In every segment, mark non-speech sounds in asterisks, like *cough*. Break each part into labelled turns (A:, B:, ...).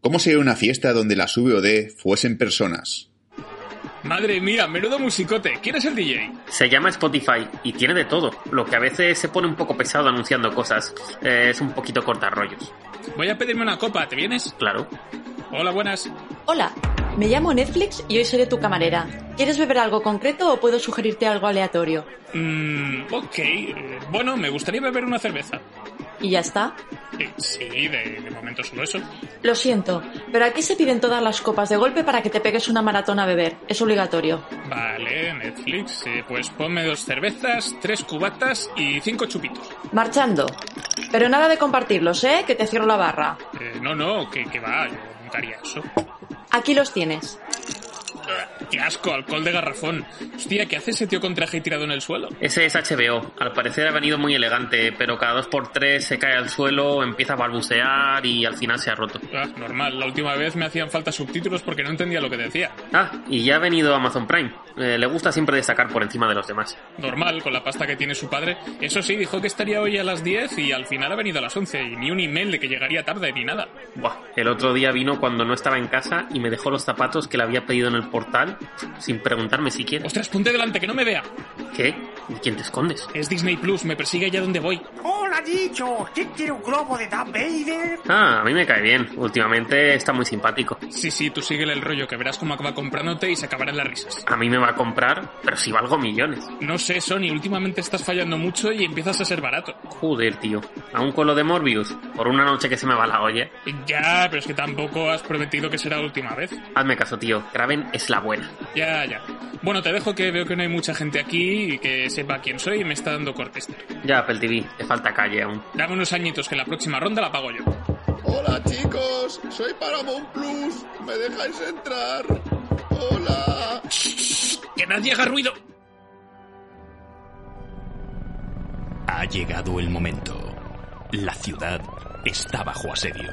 A: ¿Cómo sería una fiesta donde las VOD fuesen personas?
B: Madre mía, menudo musicote. ¿Quién es el DJ?
C: Se llama Spotify y tiene de todo, lo que a veces se pone un poco pesado anunciando cosas. Eh, es un poquito cortarrollos.
B: Voy a pedirme una copa, ¿te vienes?
C: Claro.
B: Hola, buenas.
D: Hola, me llamo Netflix y hoy seré tu camarera. ¿Quieres beber algo concreto o puedo sugerirte algo aleatorio?
B: Mmm, ok. Eh, Bueno, me gustaría beber una cerveza.
D: ¿Y ya está?
B: Sí, de, de momento solo eso.
D: Lo siento, pero aquí se piden todas las copas de golpe para que te pegues una maratón a beber. Es obligatorio.
B: Vale, Netflix. eh, pues ponme dos cervezas, tres cubatas y cinco chupitos.
D: Marchando. Pero nada de compartirlos, ¿eh? Que te cierro la barra.
B: Eh, no, no, que, que va, yo nunca haría eso.
D: Aquí los tienes.
B: ¡Qué asco! Alcohol de garrafón. Hostia, ¿qué hace ese tío con traje tirado en el suelo?
C: Ese es HBO. Al parecer ha venido muy elegante, pero cada dos por tres se cae al suelo, empieza a balbucear y al final se ha roto.
B: Ah, normal, la última vez me hacían falta subtítulos porque no entendía lo que decía.
C: Ah, y ya ha venido Amazon Prime. Eh, le gusta siempre destacar por encima de los demás.
B: Normal, con la pasta que tiene su padre. Eso sí, dijo que estaría hoy a las 10 y al final ha venido a las 11 y ni un email de que llegaría tarde ni nada.
C: Buah, el otro día vino cuando no estaba en casa y me dejó los zapatos que le había pedido en el portal sin preguntarme siquiera.
B: Ostras, ponte delante, que no me vea.
C: ¿Qué? ¿Y quién te escondes?
B: Es Disney Plus, me persigue allá donde voy.
E: Hola, dicho. ¿Quién quiere un globo de Darth Vader?
C: Ah, a mí me cae bien. Últimamente está muy simpático.
B: Sí, sí, tú síguele el rollo, que verás cómo acaba comprándote y se acabarán las risas.
C: A mí me va a comprar, pero si valgo millones.
B: No sé, Sony, últimamente estás fallando mucho y empiezas a ser barato.
C: Joder, tío. Aún con lo de Morbius, por una noche que se me va la olla.
B: Ya, pero es que tampoco has prometido que será la última vez.
C: Hazme caso, tío. Graven es la buena.
B: Ya, ya. Bueno, te dejo que veo que no hay mucha gente aquí y que sepa quién soy y me está dando cortes.
C: Ya, Apple TV, te falta calle aún.
B: Dame unos añitos que la próxima ronda la pago yo.
A: Hola chicos, soy Paramount Plus. ¿Me dejáis entrar? Hola.
B: ¡Que nadie haga ruido!
F: Ha llegado el momento. La ciudad está bajo asedio.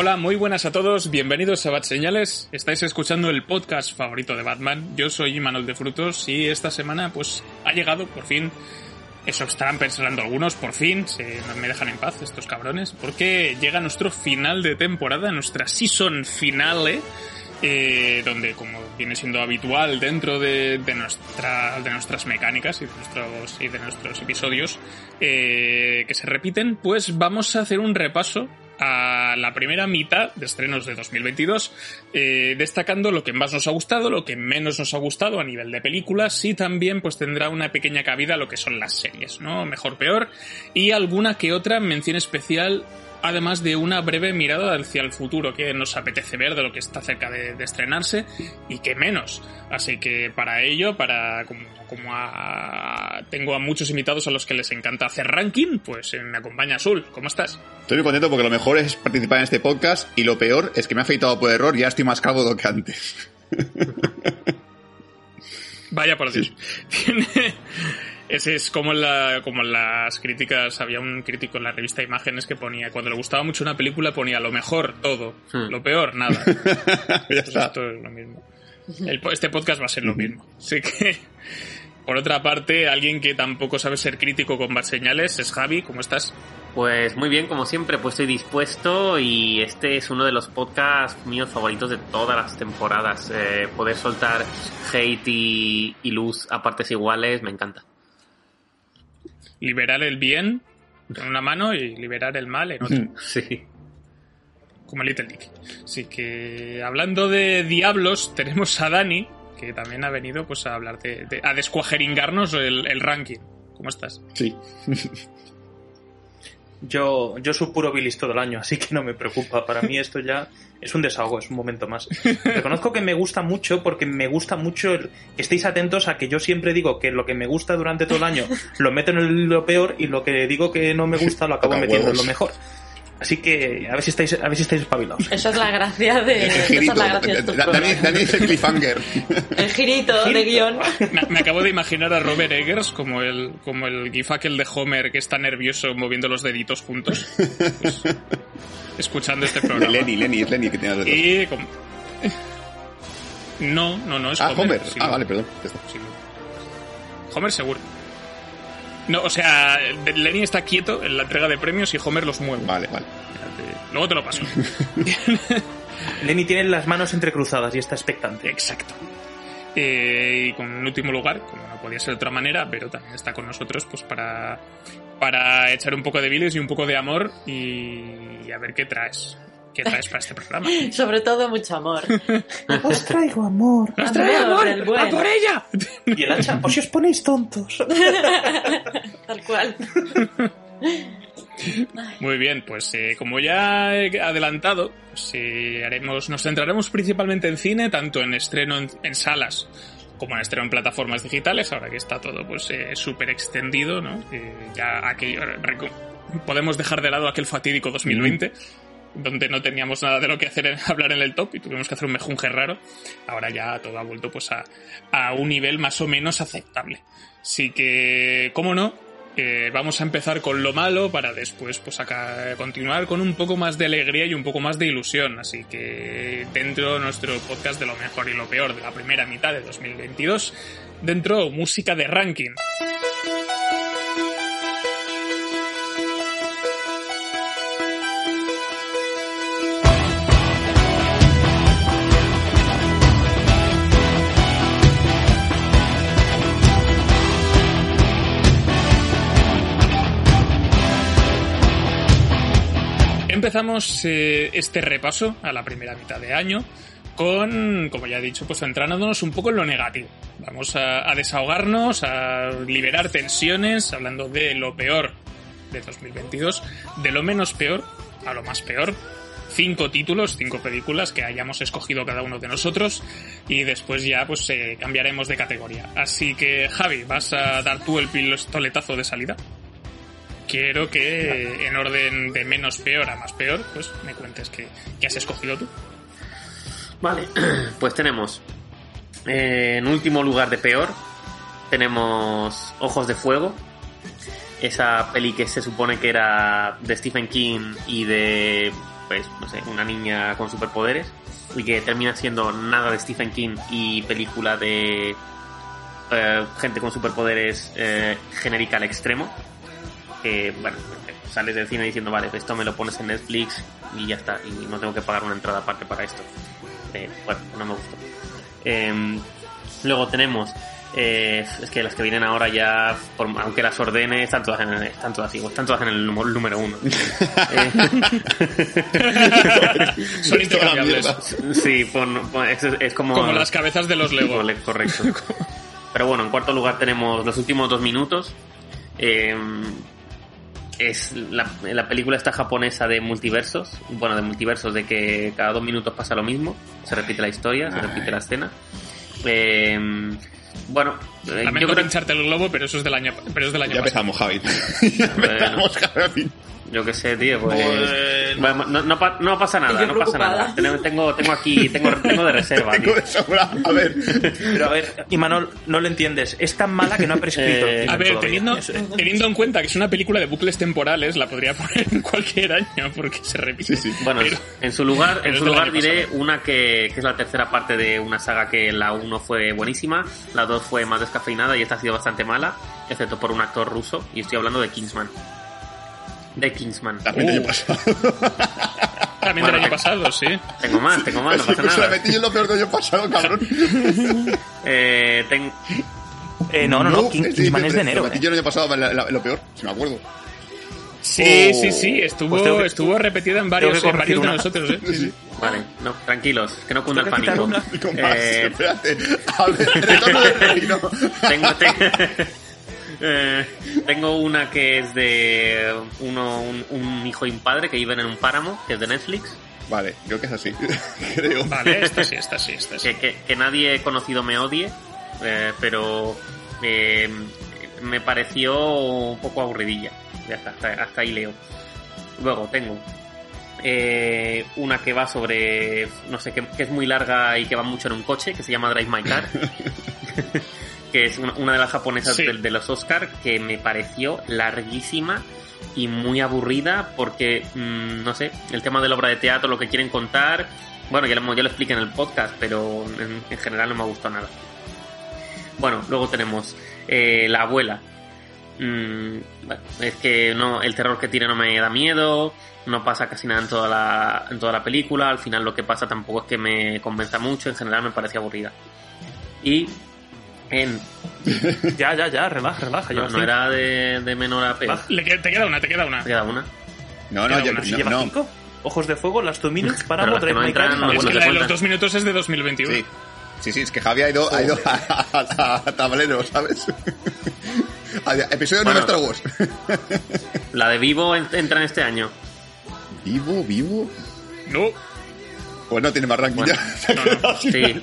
B: Hola, muy buenas a todos, bienvenidos a Bat Señales. Estáis escuchando el podcast favorito de Batman. Yo soy Imanol de Frutos y esta semana pues ha llegado por fin. Eso estarán pensando algunos, por fin, se, me dejan en paz estos cabrones, porque llega nuestro final de temporada, nuestra season finale, eh, donde como viene siendo habitual dentro de, de, nuestra, de nuestras mecánicas y de nuestros, y de nuestros episodios eh, que se repiten, pues vamos a hacer un repaso a la primera mitad de estrenos de 2022, eh, destacando lo que más nos ha gustado, lo que menos nos ha gustado a nivel de películas y también pues tendrá una pequeña cabida lo que son las series, ¿no? Mejor, peor y alguna que otra mención especial además de una breve mirada hacia el futuro que nos apetece ver de lo que está cerca de, de estrenarse y que menos. Así que para ello, para como, como a, tengo a muchos invitados a los que les encanta hacer ranking, pues eh, me acompaña Azul. ¿Cómo estás?
A: Estoy muy contento porque lo mejor es participar en este podcast y lo peor es que me ha afeitado por error y ya estoy más calvo que antes.
B: Vaya por Dios. *laughs* Tiene... Ese es como en, la, como en las críticas, había un crítico en la revista Imágenes que ponía, cuando le gustaba mucho una película ponía lo mejor, todo,
C: Hmm.
B: lo peor, nada. *laughs*
A: ya está.
B: esto es lo mismo. El este podcast va a ser lo mismo. Así que, *laughs* por otra parte, alguien que tampoco sabe ser crítico con más señales es Javi, ¿cómo estás?
C: Pues muy bien, como siempre, pues estoy dispuesto y este es uno de los podcasts míos favoritos de todas las temporadas. Eh, poder soltar hate y, y luz a partes iguales me encanta.
B: Liberar el bien en una mano y liberar el mal en otra. *laughs*
C: Sí.
B: como Little Dick. Así que hablando de diablos, tenemos a Dani, que también ha venido pues a hablar de, de- a descuajeringarnos el, el ranking. ¿Cómo estás?
A: Sí. *laughs*
G: Yo, yo supuro bilis todo el año, así que no me preocupa. Para mí esto ya es un desahogo, es un momento más. Reconozco que me gusta mucho porque me gusta mucho el- que estéis atentos a que yo siempre digo que lo que me gusta durante todo el año lo meto en el- lo peor y lo que digo que no me gusta lo acabo metiendo en lo mejor. Así que a ver si estáis, a ver si estáis espabilados.
D: Esa es la gracia de,
A: El
D: esa es la gracia de
A: Dani, es el cliffhanger.
D: El girito de guion.
B: Me, me acabo de imaginar a Robert Eggers como el, como el gif aquel de Homer que está nervioso moviendo los deditos juntos. Pues, *laughs* escuchando este *laughs* programa.
A: Lenny, Lenny, es Lenny que tiene los dedos.
B: Y como- No, no, no, es
A: Ah, Homer.
B: sí,
A: Ah,
B: no.
A: vale, perdón.
B: Homer seguro. No, o sea, Lenny está quieto en la entrega de premios y Homer los mueve.
A: Vale, vale.
B: Luego te lo paso. *laughs*
G: Lenny tiene las manos entrecruzadas y está expectante.
B: Exacto. Eh, y con un último lugar, como no podía ser de otra manera, pero también está con nosotros pues para, para echar un poco de bilis y un poco de amor y a ver qué traes. ¿Qué traes para este programa? *laughs*
D: Sobre todo mucho *laughs* amor.
G: Os traigo amor.
D: Amor del bueno.
B: ella!
G: Y el hacha, por si os ponéis tontos. *laughs*
D: Tal cual. *laughs*
B: Muy bien, pues eh, como ya he adelantado, pues, eh, haremos, nos centraremos principalmente en cine, tanto en estreno en, en salas como en estreno en plataformas digitales, ahora que está todo pues eh, súper extendido, ¿no? Eh, ya aquello, podemos dejar de lado aquel fatídico 2020, donde no teníamos nada de lo que hacer en *laughs* hablar en el top y tuvimos que hacer un mejunje raro. Ahora ya todo ha vuelto pues a, a un nivel más o menos aceptable. Así que, cómo no, eh, vamos a empezar con lo malo para después pues acá continuar con un poco más de alegría y un poco más de ilusión. Así que dentro de nuestro podcast de lo mejor y lo peor de la primera mitad de 2022, dentro música de ranking. Empezamos eh, este repaso a la primera mitad de año con, como ya he dicho, pues centrándonos un poco en lo negativo. Vamos a, desahogarnos, a liberar tensiones, hablando de lo peor de 2022, de lo menos peor a lo más peor. Cinco títulos, cinco películas que hayamos escogido cada uno de nosotros y después ya pues eh, cambiaremos de categoría. Así que Javi, ¿vas a dar tú el pistoletazo de salida? Quiero que en orden de menos peor a más peor, pues me cuentes que has escogido tú.
C: Vale, *clears throat* pues tenemos eh, en último lugar de peor, tenemos Ojos de Fuego, esa peli que se supone que era de Stephen King y de, pues, no sé, una niña con superpoderes, y que termina siendo nada de Stephen King y película de eh, gente con superpoderes eh, genérica al extremo. Que, bueno, sales del cine diciendo, vale, esto me lo pones en Netflix y ya está, y no tengo que pagar una entrada aparte para esto. Eh, bueno, no me gustó. Eh, luego tenemos, eh, es que las que vienen ahora ya, por- aunque las ordene, están todas en el, están todas igual, están todas en el número, uno. *laughs* Eh,
B: Son *laughs* intercambiables.
C: sí, pon- pon- es, es como...
B: Como las cabezas de los Lego.
C: Correcto. *laughs* Pero bueno, en cuarto lugar tenemos los últimos dos minutos. Eh, es la, la película esta japonesa de multiversos. Bueno, de multiversos, de que cada dos minutos pasa lo mismo. Se repite la historia, se repite la escena. Eh, bueno, eh, yo
B: Lamento
C: creo,
B: pincharte el globo, pero eso es del año, pero es del año
A: Ya
B: pasado.
A: empezamos, Javi. *laughs* ya empezamos, Javi.
C: yo qué sé, tío, pues... No, no, pa- no pasa nada, no pasa nada. Tengo, tengo, tengo aquí, tengo, tengo de reserva.
A: Tengo de sobra. A ver.
G: Pero a ver, Imanol, no lo entiendes. Es tan mala que no ha prescrito.
C: Eh,
B: A ver, teniendo, teniendo en cuenta que es una película de bucles temporales, la podría poner en cualquier año porque se repite.
A: Sí, sí.
C: Bueno,
B: Pero-
C: en su lugar, en su lugar diré
B: pasado.
C: una que, que es la tercera parte de una saga que la 1 fue buenísima, la 2 fue más descafeinada y esta ha sido bastante mala, excepto por un actor ruso, y estoy hablando de Kingsman. De Kingsman.
A: También el año
B: Uh.
A: pasado. *laughs*
B: También del año pasado, sí.
C: Tengo más, tengo más, no pasa *laughs*
A: Pues la
C: nada.
A: metí en lo peor del año pasado, cabrón. *laughs*
C: Eh, ten-
G: Eh, no, no, no, King- Kingsman es de enero.
A: Lo metí
G: eh.
A: yo el año pasado, la- la- lo peor, si me acuerdo.
B: Sí,
C: Oh.
B: sí, sí, estuvo,
G: Pues tengo que-
B: estuvo repetida en varios,
G: tengo
B: en varios de nosotros, ¿eh? Sí, sí.
C: Vale, no, tranquilos, que no cunda el
G: Tengo
C: pánico. Eh,
A: espérate. A ver, retorno del reino.
C: tengo, te- Eh, tengo una que es de uno, un, un hijo y un padre que viven en un páramo, que es de Netflix.
A: Vale, creo que es así. *laughs* Creo.
B: Vale, esta sí, esta sí, esta sí.
C: Que, que- que nadie conocido me odie, eh, pero eh, me pareció un poco aburridilla. Ya está, hasta, hasta ahí leo. Luego tengo eh, una que va sobre, no sé, que, que es muy larga y que va mucho en un coche, que se llama Drive My Car. *laughs* que es una, una de las japonesas
B: Sí.
C: de, de los Oscar que me pareció larguísima y muy aburrida porque, mm, no sé, el tema de la obra de teatro, lo que quieren contar, bueno, ya lo, ya lo expliqué en el podcast, pero en, en general no me ha gustado nada. Bueno, luego tenemos eh, La abuela. Mm, bueno, es que no, el terror que tiene no me da miedo, no pasa casi nada en toda la, en toda la película, al final lo que pasa tampoco es que me convenza mucho, en general me parece aburrida. Y en *laughs*
G: Ya, ya, ya, relaja, relaja.
C: no, no era de, de menor a peor.
B: Le te queda una, te queda una.
C: Me queda una.
A: No, no.
G: ¿Si
A: no,
G: lleva
A: no.
G: cinco? Ojos de fuego, Last Two Minutes, *laughs*
C: las
G: Drive
C: no
B: Es que la de los dos minutos es de 2021.
A: Sí. Sí, sí, es que Javi ha ido, ha ido a, a- a tablero, ¿sabes? *laughs* Episodio
C: Bueno.
A: 9 de Star Wars.
C: La de Vivo en- entra en este año.
A: ¿Vivo? ¿Vivo?
B: No,
A: Pues no tiene más ranking
C: Bueno,
A: ya. *laughs*
B: No, no,
C: sí.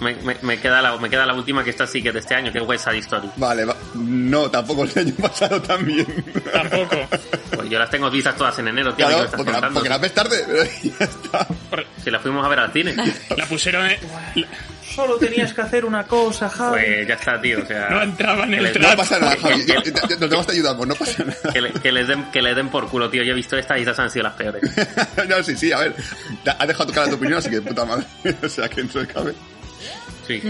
C: Me, me- me queda la, me queda la última que está sí que es de este año, que es West Side Story.
A: Vale, va. no, tampoco el año *laughs* pasado también.
B: tampoco.
C: Pues yo las tengo vistas todas en enero, tío, ¿qué me
A: Claro,
C: estás
A: porque la,
C: contando?
A: porque la ves tarde, *laughs* pero ya está.
B: Por-
C: Si la fuimos a ver al cine.
B: La pusieron en- la-
G: Solo tenías que hacer una cosa, *laughs* Javi.
C: Pues ya está, tío. O sea,
B: No entraba en el trato.
A: No pasa nada, Javi. Nos demás te ayudamos, no pasa nada.
C: que, le- que les den, que les den por culo, tío. Yo he visto estas y estas han sido las peores. *laughs*
A: No, sí, sí, a ver. Has dejado tu cara tu opinión, así que de puta madre. *laughs* O sea, que no se cabe.
C: Sí.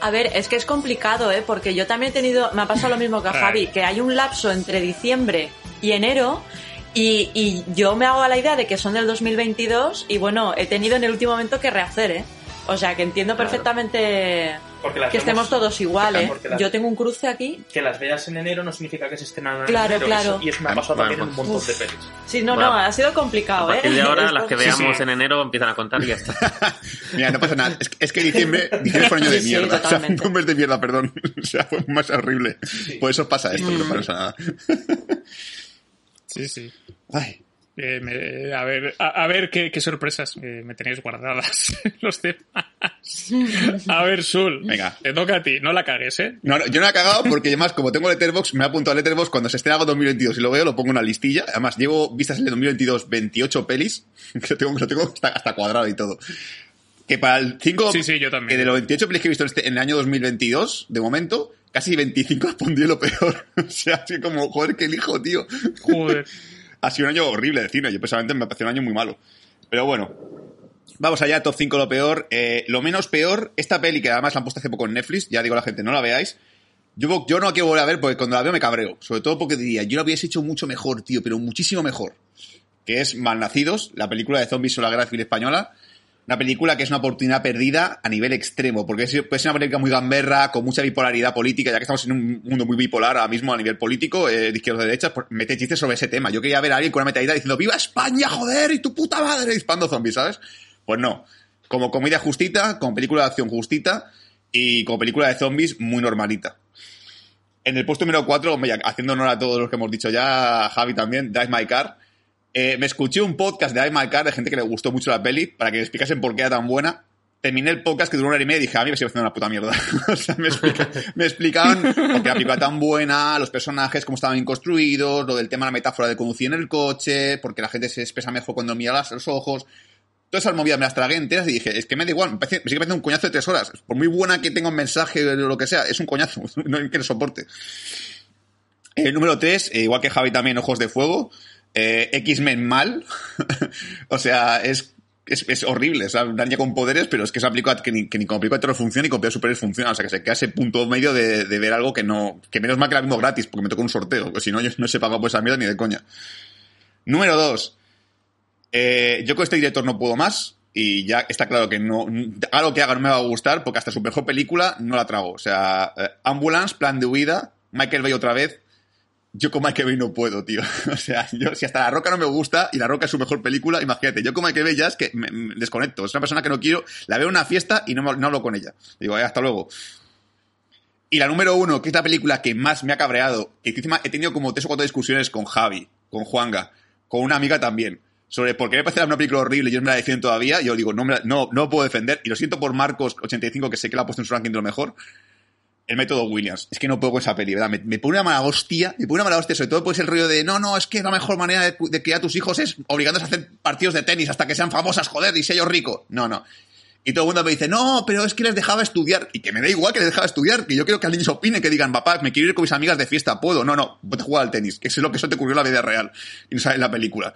D: A ver, es que es complicado, ¿eh? Porque yo también he tenido, me ha pasado lo mismo que a. Javi, que hay un lapso entre diciembre y enero y, y yo me hago a la idea de que son del 2022 y bueno, he tenido en el último momento que rehacer, ¿eh? O sea, que entiendo perfectamente que estemos todos igual, ¿eh?
G: Porque las-
D: Yo tengo un cruce aquí.
G: Que las veas en enero no significa que se estrenan en
D: Claro,
G: enero.
D: claro.
G: y eso me ha
A: Bueno,
G: pasado también en un montón
D: Uf.
G: de pelis.
D: Sí, no,
C: Bueno,
D: no, ha sido
C: A
D: complicado, ¿eh?
C: partir de ahora, las que veamos
B: sí.
C: en enero empiezan a contar y ya está. *laughs*
A: Mira, no pasa nada. Es que, es que diciembre, *laughs* diciembre fue un año de
D: Sí, sí,
A: mierda. *laughs* o sea, un mes de mierda, perdón. O sea, fue más horrible. Por eso pasa esto, pero no pasa nada.
B: Sí, sí.
A: Ay.
B: Eh, me- a ver, a, a ver qué, qué sorpresas eh, me tenéis guardadas *laughs* los demás. A ver, Sul,
A: Venga.
B: te toca a ti, no la cagues, ¿eh?
A: No, no, yo no he cagado porque además, como tengo Letterbox, me he apuntado a Letterbox cuando se estrena algo 2022 y lo veo, lo pongo en una listilla. Además, llevo vistas en el 2022 28 pelis, *laughs* que lo tengo, lo tengo hasta, hasta cuadrado y todo. Que para el 5
B: Sí, sí, yo también.
A: que de los 28 pelis que he visto en, este- en el año 2022, de momento, casi 25 las pondría lo peor. *laughs* o sea, así como, joder, qué elijo, tío.
B: Joder.
A: Ha sido un año horrible de cine. Yo personalmente me pareció un año muy malo. Pero bueno, vamos allá, top 5 lo peor. Eh, lo menos peor, esta peli que además la han puesto hace poco en Netflix, ya digo a la gente, no la veáis. Yo, no la quiero volver a ver porque cuando la veo me cabreo. Sobre todo porque diría, yo lo habíais hecho mucho mejor, tío, pero muchísimo mejor. Que es Malnacidos, la película de zombies sobre la guerra civil española. Una película que es una oportunidad perdida a nivel extremo, porque es, puede ser una película muy gamberra, con mucha bipolaridad política, ya que estamos en un mundo muy bipolar ahora mismo a nivel político, eh, de izquierda o de derecha, pues mete chistes sobre ese tema. Yo quería ver a alguien con una metadita diciendo ¡Viva España, joder! ¡Y tu puta madre! disparando zombies, ¿sabes? Pues no. Como comedia justita, como película de acción justita, y como película de zombies muy normalita. En el puesto número 4, haciendo honor a todos los que hemos dicho ya, Javi también, Drive My Car. Eh, me escuché un podcast de Drive My Car de gente que le gustó mucho la peli, para que me explicasen por qué era tan buena. Terminé el podcast que duró una hora y media y dije, a mí me estoy haciendo una puta mierda. *laughs* o sea, me, explica- explicaban por qué la película tan buena, los personajes, cómo estaban construidos, lo del tema de la metáfora de conducir en el coche, porque la gente se expresa mejor cuando mira los ojos. Todas esas movidas me las tragué enteras y dije, es que me da igual, me, parece, me sigue pareciendo un coñazo de tres horas. Por muy buena que tenga un mensaje o lo que sea, es un coñazo, *laughs* no hay que soporte. El número 3, igual que Javi también, Ojos de Fuego. Eh, X-Men mal. *laughs* o sea, es, es, es horrible. O sea, con poderes, pero es que es aplicado que ni, que ni como funciona ni película de superhéroes funciona. O sea, que se queda ese punto medio de, de ver algo que no. Que menos mal que la vimos gratis, porque me tocó un sorteo. Porque si no, yo no se paga por esa mierda ni de coña. Número 2. Eh, yo con este director no puedo más. Y ya está claro que no. Lo que haga no me va a gustar, porque hasta su mejor película no la trago. O sea, eh, Ambulance, Plan de Huida, Michael Bay otra vez. Yo con Michael Bay no puedo, tío. *laughs* O sea, yo, si hasta La Roca no me gusta y La Roca es su mejor película, imagínate, yo con Michael Bay ya es que me, desconecto. Es una persona que no quiero, la veo en una fiesta y no, no hablo con ella. Digo, "Eh, hasta luego. Y la número uno, que es la película que más me ha cabreado, que encima he tenido como tres o cuatro discusiones con Javi, con Juanga, con una amiga también, sobre por qué me parece una película horrible y yo me la defiendo todavía, yo digo, no, me la- no, no puedo defender, y lo siento por Marcos85, que sé que la ha puesto en su ranking de lo mejor, el método Williams. Es que no puedo con esa peli. Me, pone una mala hostia, me pone una mala hostia, sobre todo pues el rollo de, no, no, es que la mejor manera de, criar a tus hijos es obligándolos a hacer partidos de tenis hasta que sean famosas, joder, y sea yo rico. No, no. Y todo el mundo me dice, no, pero es que les dejaba estudiar. Y que me da igual que les dejaba estudiar, que yo quiero que alguien se opine, que digan, papá, me quiero ir con mis amigas de fiesta, puedo. No, no, vete a jugar al tenis, que es lo que eso te ocurrió en la vida real y no sale la película.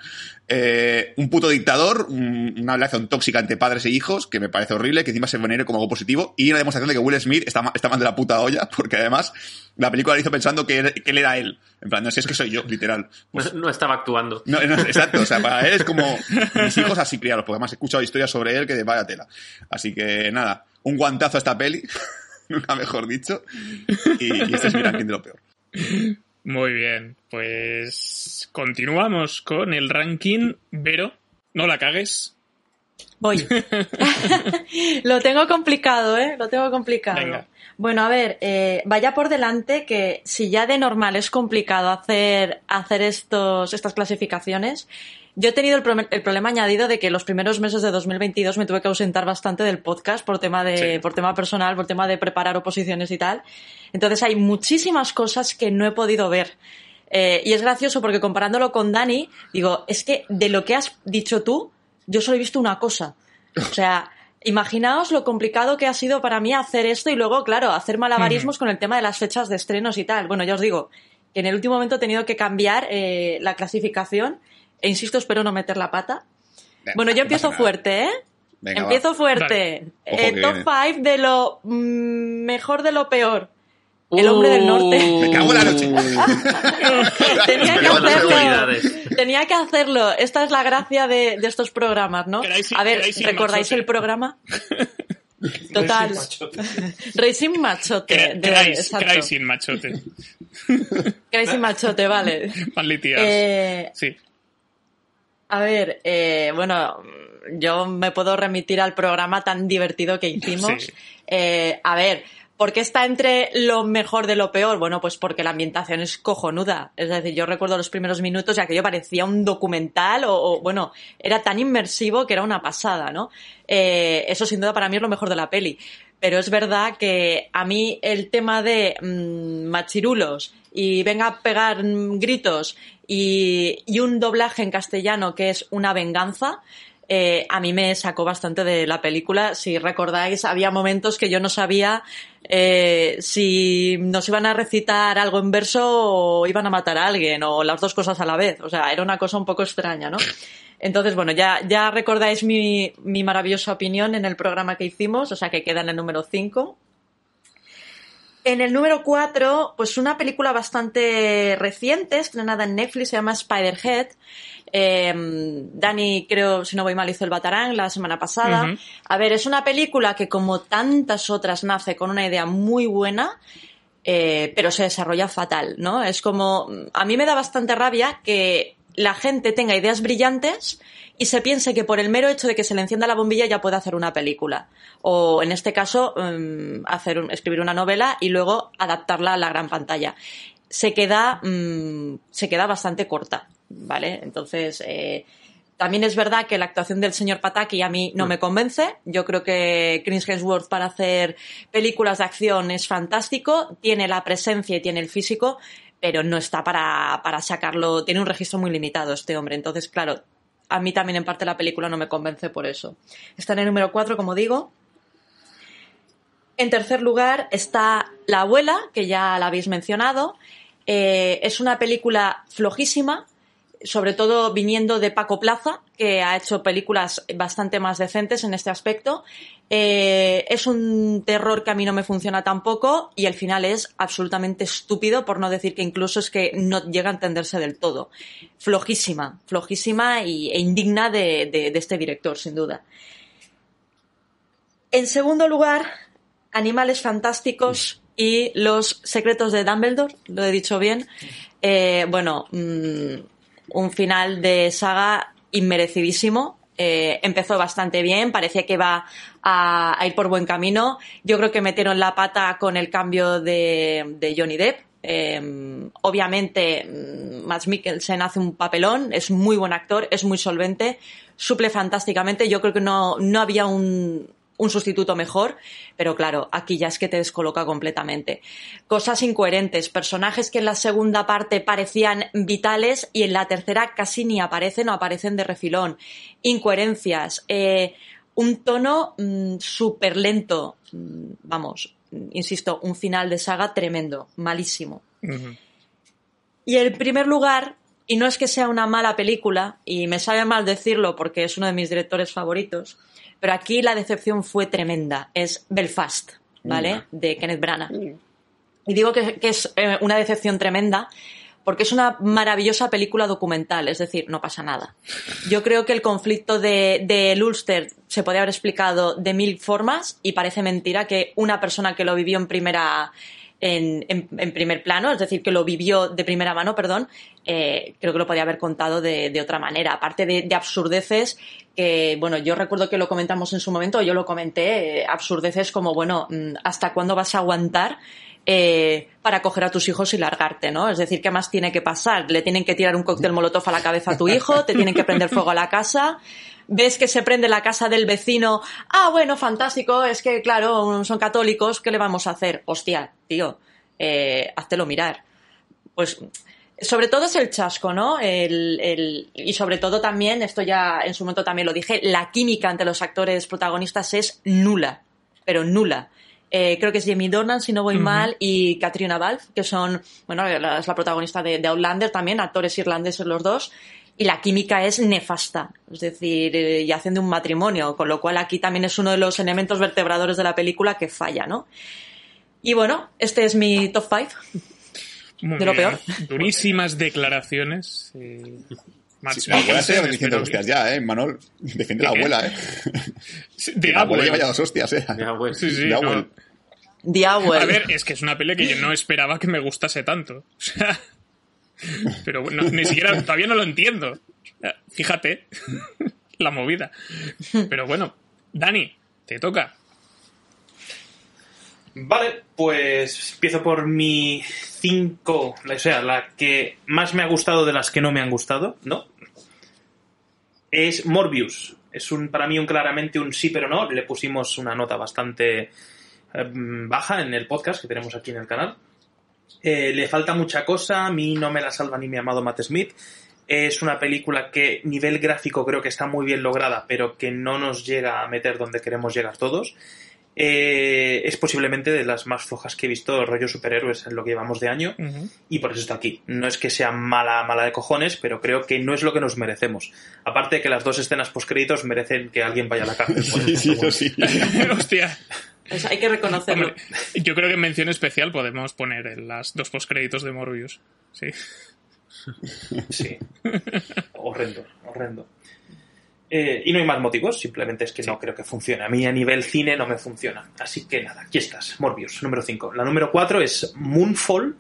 A: Eh, un puto dictador, un- una relación tóxica entre padres e hijos, que me parece horrible, que encima se venere como algo positivo, y una demostración de que Will Smith está, está mal de la puta olla, *laughs* porque además la película la hizo pensando que, era- que él era él. En plan, no sé, es que soy yo, literal.
C: No, no estaba actuando.
A: No, no, exacto, o sea, para él es como mis hijos así criados, porque además he escuchado historias sobre él que de vaya tela. Así que nada, un guantazo a esta peli, *laughs* nunca mejor dicho, y, y este es mi ranking de lo peor.
B: Muy bien, pues continuamos con el ranking. Vero, no la cagues.
D: Voy. *laughs* *laughs* Lo tengo complicado, ¿eh? Lo tengo complicado.
B: Venga.
D: Bueno, a ver, eh, vaya por delante que si ya de normal es complicado hacer, hacer estos, estas clasificaciones, yo he tenido el, pro- el problema añadido de que los primeros meses de 2022 me tuve que ausentar bastante del podcast por tema de,
B: Sí.
D: por tema personal, por tema de preparar oposiciones y tal. Entonces hay muchísimas cosas que no he podido ver. Eh, y es gracioso porque comparándolo con Dani, digo, es que de lo que has dicho tú, yo solo he visto una cosa. O sea, imaginaos lo complicado que ha sido para mí hacer esto y luego, claro, hacer malabarismos con el tema de las fechas de estrenos y tal. Bueno, ya os digo que en el último momento he tenido que cambiar eh, la clasificación e insisto, espero no meter la pata.
A: Venga,
D: Bueno, yo empiezo fuerte, ¿eh?
A: Venga,
D: empiezo
A: va.
D: fuerte. Eh, top
A: viene.
D: 5 de lo mm, mejor de lo peor. El hombre del norte.
A: Me cago en la noche. *laughs*
D: Tenía que hacerlo. Tenía que hacerlo. Esta es la gracia de, de estos programas, ¿no? A ver, ¿recordáis el programa? *laughs* Total. Racing Machote.
B: Crazy machote.
D: Crazy Machote, vale. *laughs* Eh,
B: Sí.
D: A ver, eh, bueno, yo me puedo remitir al programa tan divertido que hicimos.
B: Sí.
D: Eh, a ver, ¿por qué está entre lo mejor de lo peor? Bueno, pues porque la ambientación es cojonuda. Es decir, yo recuerdo los primeros minutos y aquello parecía un documental o, o, bueno, era tan inmersivo que era una pasada, ¿no? Eh, eso sin duda para mí es lo mejor de la peli. Pero es verdad que a mí el tema de mm, machirulos y venga a pegar mm, gritos y, un doblaje en castellano que es una venganza, eh, a mí me sacó bastante de la película. Si recordáis, había momentos que yo no sabía eh, si nos iban a recitar algo en verso o iban a matar a alguien o las dos cosas a la vez. O sea, era una cosa un poco extraña, ¿no? Entonces, bueno, ya, ya recordáis mi, mi maravillosa opinión en el programa que hicimos, o sea que queda en el número 5. En el número 4, pues una película bastante reciente, estrenada en Netflix, se llama Spiderhead. Eh, Dani, creo, si no voy mal, hizo el Batarang la semana pasada. A ver, es una película que, como tantas otras, nace con una idea muy buena, eh, pero se desarrolla fatal, ¿no? Es como, a mí me da bastante rabia que la gente tenga ideas brillantes y se piense que por el mero hecho de que se le encienda la bombilla ya puede hacer una película. O en este caso, mm, hacer un- escribir una novela y luego adaptarla a la gran pantalla. Se queda, mm, se queda bastante corta, ¿vale? Entonces, eh, también es verdad que la actuación del señor Pataki a mí no me convence. Yo creo que Chris Hemsworth para hacer películas de acción es fantástico, tiene la presencia y tiene el físico, pero no está para, para sacarlo. Tiene un registro muy limitado este hombre. Entonces, claro, a mí también en parte la película no me convence por eso. Está en el número 4, como digo. En tercer lugar está La abuela, que ya la habéis mencionado. Eh, es una película flojísima, sobre todo viniendo de Paco Plaza, que ha hecho películas bastante más decentes en este aspecto. Eh, es un terror que a mí no me funciona tampoco y el final es absolutamente estúpido, por no decir que incluso es que no llega a entenderse del todo. Flojísima, flojísima y, e indigna de, este director, sin duda. En segundo lugar, Animales Fantásticos y Los Secretos de Dumbledore, lo he dicho bien. Eh, bueno, mm, un final de saga inmerecidísimo. Eh, empezó bastante bien, parecía que iba a, ir por buen camino. Yo creo que metieron la pata con el cambio de, de Johnny Depp. Eh, obviamente, mm, Mads Mikkelsen hace un papelón, es muy buen actor, es muy solvente, suple fantásticamente. Yo creo que no, no había un, un sustituto mejor, pero claro, aquí ya es que te descoloca completamente. Cosas incoherentes, personajes que en la segunda parte parecían vitales y en la tercera casi ni aparecen o aparecen de refilón. Incoherencias, eh, un tono mm, súper lento, mm, vamos, insisto, un final de saga tremendo, malísimo. Y en primer lugar, y no es que sea una mala película, y me sabe mal decirlo porque es uno de mis directores favoritos, pero aquí la decepción fue tremenda. Es Belfast, ¿vale? De Kenneth Branagh. Y digo que, que es eh, una decepción tremenda porque es una maravillosa película documental, es decir, no pasa nada. Yo creo que el conflicto de, de Ulster se podría haber explicado de mil formas y parece mentira que una persona que lo vivió en primera en, en- en primer plano, es decir, que lo vivió de primera mano, perdón, eh, creo que lo podría haber contado de, de otra manera. Aparte de, de absurdeces que, bueno, yo recuerdo que lo comentamos en su momento, yo lo comenté, eh, absurdeces como, bueno, mm, ¿hasta cuándo vas a aguantar? eh, para coger a tus hijos y largarte, ¿no? Es decir, ¿qué más tiene que pasar? Le tienen que tirar un cóctel molotov a la cabeza a tu hijo, te tienen que prender fuego a la casa, ves que se prende la casa del vecino, ah, bueno, fantástico, es que, claro, son católicos, ¿qué le vamos a hacer? Hostia, tío, eh, háztelo mirar. Pues, sobre todo es el chasco, ¿no? El, el- y sobre todo también, esto ya en su momento también lo dije, la química entre los actores protagonistas es nula, pero nula. Eh, creo que es Jamie Dornan, si no voy mal, y Katrina Balfe, que son, bueno, la- es la protagonista de, de Outlander también, actores irlandeses los dos, y la química es nefasta, es decir, eh, y hacen de un matrimonio, con lo cual aquí también es uno de los elementos vertebradores de la película que falla, ¿no? Y bueno, este es mi top 5.
B: Muy
D: De lo
B: bien.
D: peor.
B: Durísimas declaraciones. eh, Mads
A: La abuela se diciendo hostias ya, ¿eh, Manol? Defiende la
B: ¿De
A: abuela, ¿eh?
B: Sí, De
A: la abuela
B: Abuel.
A: lleva ya dos hostias, ¿eh?
C: Ya, bueno.
B: Sí, sí,
A: De
B: no.
A: abuel.
D: The Owl.
B: A ver, es que es una pelea que yo no esperaba que me gustase tanto. *laughs* O sea, pero bueno, ni siquiera *laughs* todavía no lo entiendo. Sea, Fíjate *laughs* la movida. Pero bueno, Dani, te toca.
G: Vale, pues empiezo por mi 5, o sea, la que más me ha gustado de las que no me han gustado, ¿no? Es Morbius. Es un, para mí un claramente un sí pero no. Le pusimos una nota bastante eh, baja en el podcast que tenemos aquí en el canal. Eh, le falta mucha cosa, a mí no me la salva ni mi amado Matt Smith. Es una película que nivel gráfico creo que está muy bien lograda, pero que no nos llega a meter donde queremos llegar todos. Eh, es posiblemente de las más flojas que he visto rollo superhéroes en lo que llevamos de año y por eso está aquí. No es que sea mala, mala de cojones, pero creo que no es lo que nos merecemos. Aparte de que las dos escenas postcréditos merecen que alguien vaya a la cárcel. *laughs* por
A: Sí,
G: eso,
A: sí, sí. *laughs*
B: Hostia.
D: Hay que reconocerlo.
B: Hombre, yo creo que en mención especial podemos poner en las dos postcréditos de Morbius. Sí.
G: Sí. *laughs* Horrendo, horrendo. Eh, y no hay más motivos, simplemente es que no creo que funcione. A mí a nivel cine no me funciona. Así que nada, aquí estás, Morbius, número 5. La número 4 es Moonfall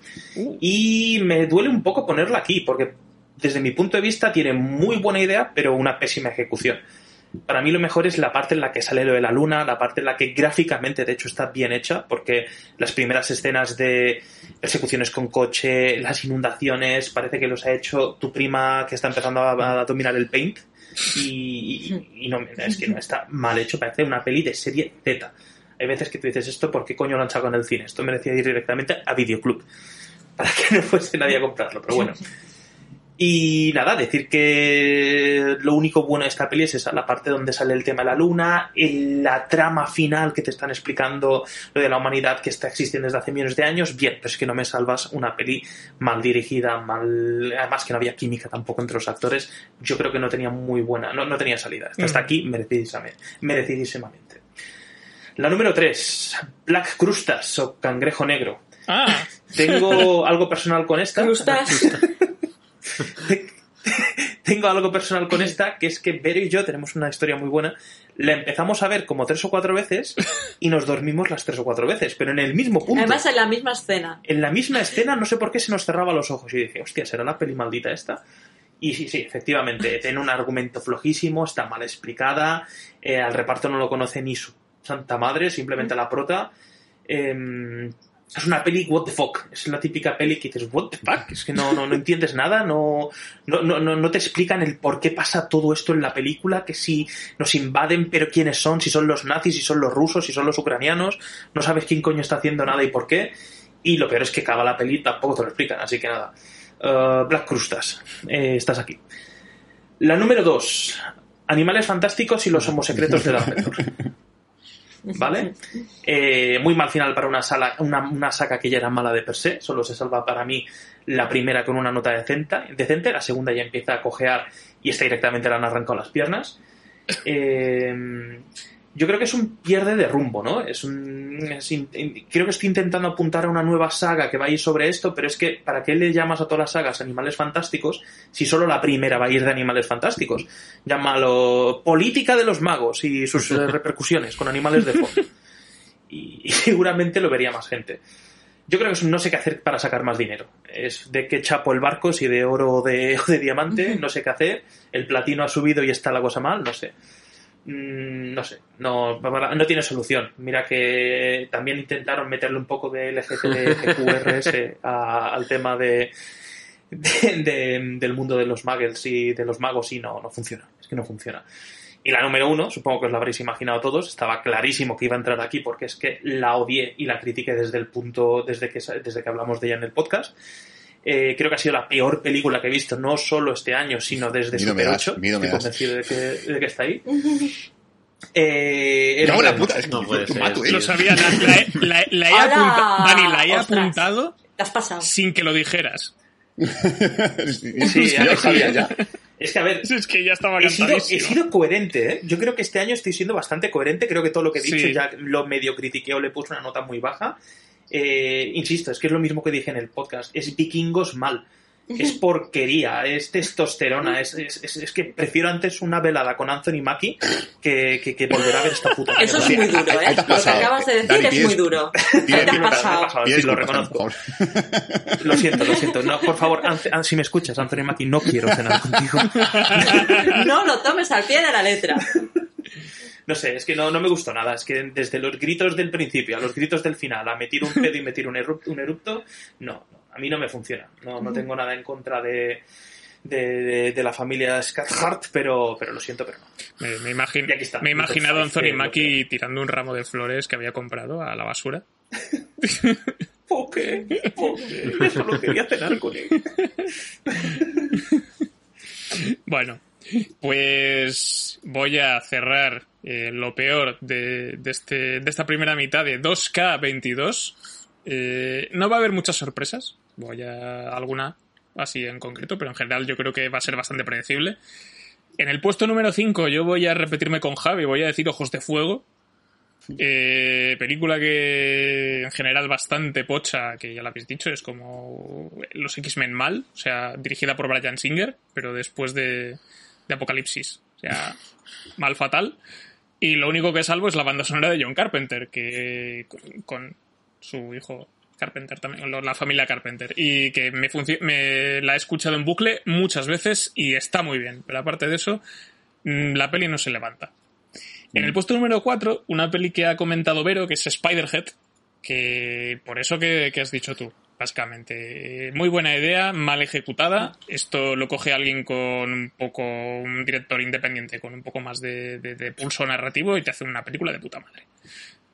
G: y me duele un poco ponerla aquí porque desde mi punto de vista tiene muy buena idea pero una pésima ejecución. Para mí lo mejor es la parte en la que sale lo de la luna, la parte en la que gráficamente de hecho está bien hecha, porque las primeras escenas de persecuciones con coche, las inundaciones, parece que los ha hecho tu prima que está empezando a, dominar el paint. Y, y- y no, es que no está mal hecho, parece una peli de serie Z. Hay veces que tú dices esto, ¿por qué coño lo han sacado en el cine? Esto merecía ir directamente a Videoclub, para que no fuese nadie a comprarlo, pero bueno. Y nada, decir que lo único bueno de esta peli es esa, la parte donde sale el tema de la luna, el- la trama final que te están explicando lo de la humanidad que está existiendo desde hace millones de años, bien, pero es que no me salvas una peli mal dirigida, mal, además que no había química tampoco entre los actores, yo creo que no tenía muy buena, no, no tenía salida. Hasta
B: Mm.
G: aquí merecidísimamente. merecidísimamente. La número 3, Black Crustas o Cangrejo Negro.
B: Ah,
G: Tengo *laughs* algo personal con esta.
D: Crustas. *laughs* *laughs*
G: tengo algo personal con esta, que es que Vero y yo tenemos una historia muy buena. La empezamos a ver como tres o cuatro veces y nos dormimos las tres o cuatro veces, pero en el mismo punto.
D: Además, en la misma escena.
G: En la misma escena, no sé por qué se nos cerraba los ojos. Y dije, hostia, ¿será la peli maldita esta? Y sí, sí, efectivamente, *laughs* tiene un argumento flojísimo, está mal explicada, eh, al reparto no lo conoce ni su santa madre, simplemente la prota. Em, es una peli what the fuck. Es la típica peli que dices, what the fuck. Es que no, no, no entiendes nada, no, no, no, no te explican el por qué pasa todo esto en la película, que si nos invaden, pero quiénes son, si son los nazis, si son los rusos, si son los ucranianos, no sabes quién coño está haciendo nada y por qué. Y lo peor es que caga la peli, tampoco te lo explican, así que nada. Uh, Black Crustas, eh, estás aquí. La número 2. Animales fantásticos y los homosecretos de Dumbledore. *laughs* ¿Vale? Eh, muy mal final para una, sala, una, una, saga que ya era mala de per se. Solo se salva para mí la primera con una nota decente, decente la segunda ya empieza a cojear y está directamente le han arrancado las piernas. *laughs* Eh, yo creo que es un pierde de rumbo, ¿no? Es un, es creo que estoy intentando apuntar a una nueva saga que va a ir sobre esto, pero es que ¿para qué le llamas a todas las sagas Animales Fantásticos si solo la primera va a ir de Animales Fantásticos? Llámalo Política de los Magos y sus *laughs* repercusiones con animales de fondo. Y, y, seguramente lo vería más gente. Yo creo que es un no sé qué hacer para sacar más dinero. Es de qué chapo el barco, si de oro o de, *laughs* o de diamante, no sé qué hacer. El platino ha subido y está la cosa mal, no sé no sé, no, no tiene solución. Mira que también intentaron meterle un poco de *laughs* LGTBQRS al tema de, de, de, del mundo de los muggles y de los magos y no, no funciona. Es que no funciona. Y la número uno, supongo que os la habréis imaginado todos, estaba clarísimo que iba a entrar aquí porque es que la odié y la critiqué desde el punto, desde que, desde que hablamos de ella en el podcast. Eh, creo que ha sido la peor película que he visto, no solo este año, sino desde
A: Miedo
G: Super
A: me das,
G: 8.
A: miedo me
G: Estoy convencido de que, de que está ahí. *laughs* Eh, era-
A: ¡Cago en la puta! Es que
C: No puede
A: lo
C: ser,
A: mato. ¿eh?
B: Lo sabía, la, la- la- la he apuntado. Dani, la he
D: Ostras.
B: apuntado
D: Te has pasado.
B: sin que lo dijeras. *laughs*
A: sí,
G: Sí,
A: lo sabía ya.
G: Es que, a ver, *laughs*
B: Es que ya estaba
G: he sido, he sido coherente, ¿eh? Yo creo que este año estoy siendo bastante coherente. Creo que todo lo que he dicho
B: Sí.
G: ya lo medio critiqué o le puse una nota muy baja. Eh, insisto, es que es lo mismo que dije en el podcast. Es vikingos mal. Es *laughs* porquería, es testosterona. Es, es, es- es que prefiero antes una velada con Anthony Mackie que, que, que volver a ver esta puta
D: Eso es muy duro, ¿eh? Lo que acabas de decir
A: Dani,
D: es muy duro. Te has pasado.
G: Sí, lo reconozco. Lo siento, lo siento. No, por favor, si me escuchas, Anthony Mackie, no quiero cenar contigo. *laughs*
D: No lo tomes al pie de la letra.
G: No sé, es que no, no me gustó nada. Es que desde los gritos del principio a los gritos del final, a meter un pedo y meter un erupto, un erupto no, no, a mí no me funciona. No, no tengo nada en contra de, de, de- de la familia Scathart, pero, pero lo siento, pero no.
B: Me, me imagino,
G: Y aquí está,
B: me he imaginado a Anthony Mackie tirando un ramo de flores que había comprado a la basura. *laughs*
G: ¿Por qué? ¿Por qué? Yo solo quería cenar con él.
B: Bueno, pues voy a cerrar eh, lo peor de, de este, de esta primera mitad de 2K22. Eh, no va a haber muchas sorpresas. Voy a alguna así en concreto, pero en general yo creo que va a ser bastante predecible. En el puesto número 5 yo voy a repetirme con Javi, voy a decir Ojos de Fuego. Eh, película que en general bastante pocha, que ya lo habéis dicho, es como los X-Men mal, o sea, dirigida por Brian Singer, pero después de, de Apocalipsis, o sea, *laughs* mal fatal. Y lo único que salvo es la banda sonora de John Carpenter, que con, su hijo Carpenter también, la familia Carpenter, y que me, me la he escuchado en bucle muchas veces y está muy bien, pero aparte de eso, mm, la peli no se levanta. En el puesto número 4, una peli que ha comentado Vero, que es Spiderhead, que por eso que, que has dicho tú, básicamente. Eh, Muy buena idea, mal ejecutada. Esto lo coge alguien con un poco, un director independiente, con un poco más de, de- de pulso narrativo y te hace una película de puta madre.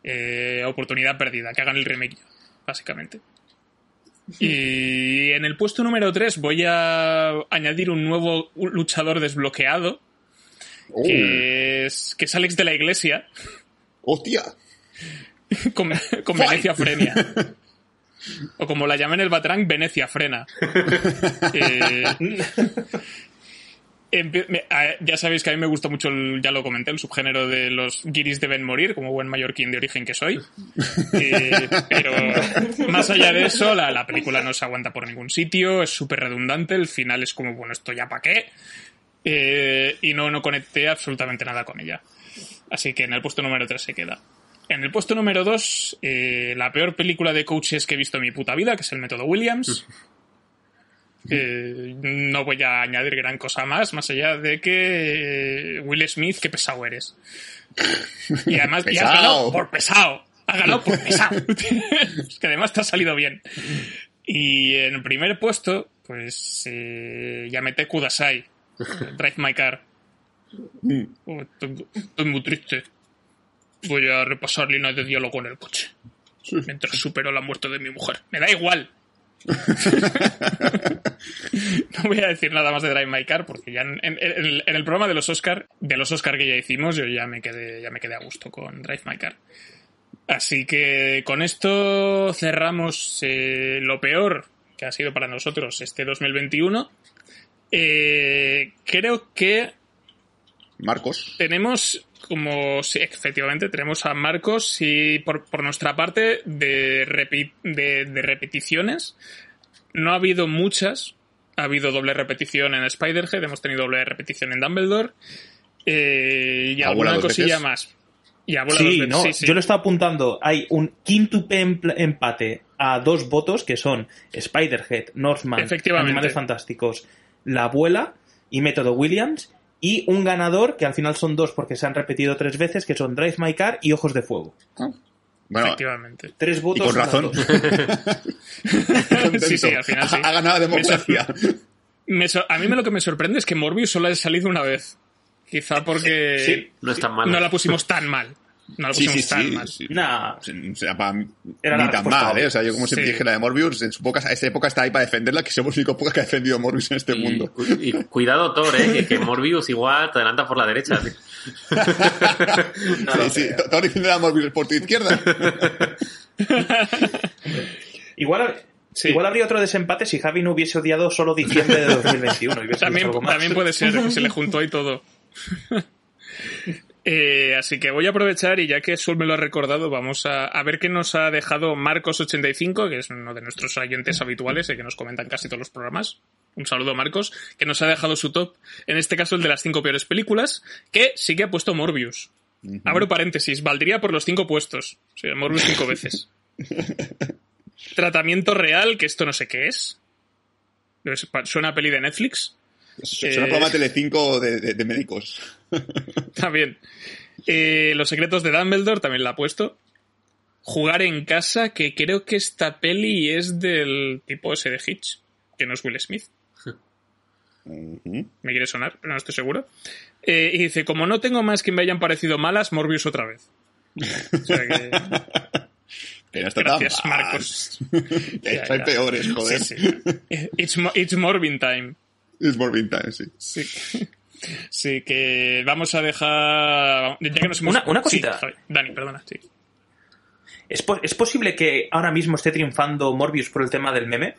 B: Eh, oportunidad perdida, que hagan el remake, básicamente. Y en el puesto número 3 voy a añadir un nuevo luchador desbloqueado,
A: Oh,
B: que es, que es Alex de la Iglesia,
A: ¡Hostia! *laughs*
B: con, con Venecia Frenia. *laughs* O como la llaman en el Batrán, Venecia Frena. *laughs* Eh, ya sabéis que a mí me gusta mucho, el- ya lo comenté, el subgénero de los guiris deben morir, como buen mallorquín de origen que soy. *laughs* Eh, pero más allá de eso, la, la película no se aguanta por ningún sitio, es súper redundante, el final es como, bueno, esto ya para qué. eh, y no, no conecté absolutamente nada con ella. Así que en el puesto número 3 se queda. En el puesto número 2, eh, la peor película de coaches que he visto en mi puta vida, que es el método Williams. *laughs* Eh, no voy a añadir gran cosa más, más allá de que eh, Will Smith, qué pesado eres. Y además, y has ganado por pesado. Has ganado por pesado. *laughs* *laughs* es que además te ha salido bien. Y en el primer puesto, pues eh, Yamete Kudasai, Drive My Car. Oh, estoy, estoy muy triste. Voy a repasar líneas de diálogo en el coche. Mientras supero la muerte de mi mujer. Me da igual. *laughs* no voy a decir nada más de Drive My Car porque ya en, en- en el- en el programa de los Oscar, de los Oscar que ya hicimos, yo ya me quedé, ya me quedé a gusto con Drive My Car. Así que con esto cerramos eh, lo peor que ha sido para nosotros este 2021. Eh, creo que
A: Marcos.
B: tenemos como sí, efectivamente tenemos a Marcos y por, por nuestra parte de, repi- de, de repeticiones no ha habido muchas ha habido doble repetición en Spider-Head hemos tenido doble repetición en Dumbledore eh, y
A: Abuela
B: alguna cosilla
A: veces.
B: más y abuela
G: Sí, no,
B: sí, sí.
G: yo lo estaba apuntando. Hay un quíntuple empate a dos votos que son Spider-Head, Northman,
B: Efectivamente.
G: Animales Fantásticos, La Abuela y Método Williams. Y un ganador, que al final son dos porque se han repetido tres veces, que son Drive My Car y Ojos de Fuego.
A: Bueno,
B: efectivamente
G: Tres
A: y
G: votos.
A: con
G: a las
A: razón. *laughs*
B: sí sí al final sí
A: Ha ganado democracia.
B: Me *laughs* a mí me lo que me sorprende es que Morbius solo haya salido una vez quizá porque
G: Sí,
C: No es tan malo.
B: no la pusimos tan mal no la
A: Sí,
B: pusimos
A: sí,
B: tan
A: sí.
B: mal
A: sí.
G: Nah,
A: O sea, para mí,
G: Era
A: ni
G: la
A: tan mal. ¿eh? O sea, yo como siempre
B: Sí.
A: dije la de Morbius, en su época, en esta época está ahí para defenderla, que somos el único podcast que ha defendido a Morbius en este
C: Y,
A: mundo.
C: cu- y cuidado, Thor, ¿eh? que, que Morbius igual te adelanta por la derecha. *laughs*
A: sí, sí, todo diciendo a Morbius por tu izquierda. *laughs*
G: igual,
B: Sí.
G: igual habría otro desempate si Javi no hubiese odiado solo diciembre de 2021. y hubiese *laughs*
B: También,
G: dicho algo más.
B: también puede ser que se le juntó y todo. Eh, así que voy a aprovechar y ya que Sol me lo ha recordado, vamos a, a ver qué nos ha dejado Marcos85, que es uno de nuestros oyentes habituales y que nos comentan casi todos los programas. Un saludo Marcos, que nos ha dejado su top, en este caso el de las cinco peores películas, que sí que ha puesto Morbius. Abro paréntesis, valdría por los cinco puestos. O sea, Morbius cinco veces. *laughs* Tratamiento real, que esto no sé qué es. Es- Suena a peli de Netflix.
A: Suena
B: Eh.
A: programa *laughs* Telecinco de, de, de médicos. *laughs*
B: También. Eh, Los secretos de Dumbledore también la ha puesto. Jugar en casa, que creo que esta peli es del tipo ese de Hitch, que no es Will Smith. Me quiere sonar, pero no estoy seguro. Eh, y dice, como no tengo más que me hayan parecido malas, Morbius otra vez. O sea que... *laughs* Gracias. Marcos.
A: Hay peores, joder.
B: Sí, sí. It's, mo- it's Morbin time.
A: Es Morbin Time, sí.
B: Sí. *laughs* Sí, que vamos a dejar... Ya que nos hemos...
G: Una- una cosita.
B: Dani, perdona. Sí.
G: ¿Es, po- ¿Es posible que ahora mismo esté triunfando Morbius por el tema del meme?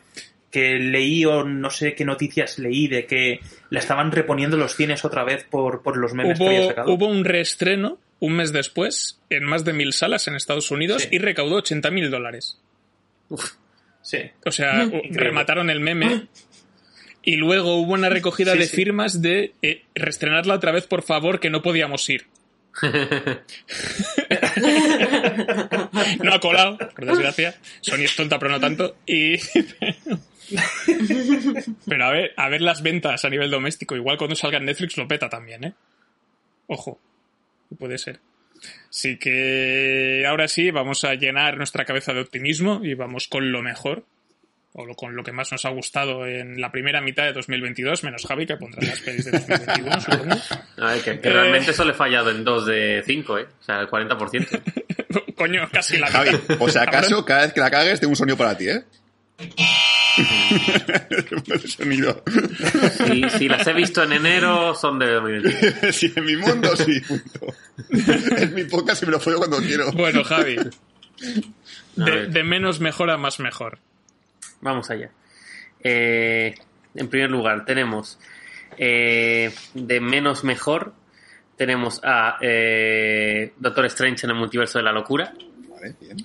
G: Que leí o no sé qué noticias leí de que la estaban reponiendo los cines otra vez por, por los memes que había
B: Hubo,
G: sacado.
B: hubo un reestreno un mes después en más de mil salas en Estados Unidos
G: Sí.
B: y recaudó 80 mil dólares.
G: Sí.
B: O sea, u- remataron el meme y luego hubo una recogida
G: Sí,
B: de
G: sí.
B: firmas de eh, reestrenarla otra vez, por favor, que no podíamos ir. *laughs* No ha colado, por desgracia. Sony es tonta, pero no tanto. Y... *laughs* Pero a ver, a ver las ventas a nivel doméstico. Igual cuando salga en Netflix lo peta también, ¿eh? Ojo. Puede ser. Así que ahora sí, vamos a llenar nuestra cabeza de optimismo y vamos con lo mejor. O lo- con lo que más nos ha gustado en la primera mitad de 2022, menos Javi, que pondrá las pelis de 2021, *laughs* supongo.
C: A ver, que, que
B: Eh.
C: realmente solo he fallado en 2 de 5, ¿eh? O sea, el 40%. *laughs*
B: Coño, casi la
A: Javi, o sea, acaso
B: Cabrón.
A: cada vez que la cagues tengo un sonido para ti, ¿eh? *laughs* sonido.
C: Si, si las he visto en enero, son de 2021.
A: sí, en mi mundo sí, punto. en mi podcast y me lo puedo cuando quiero.
B: Bueno, Javi. De, de menos mejor a más mejor.
C: Vamos allá. Eh, en primer lugar, tenemos eh, de menos mejor. Tenemos a eh, Doctor Strange en el multiverso de la locura.
A: Vale, bien.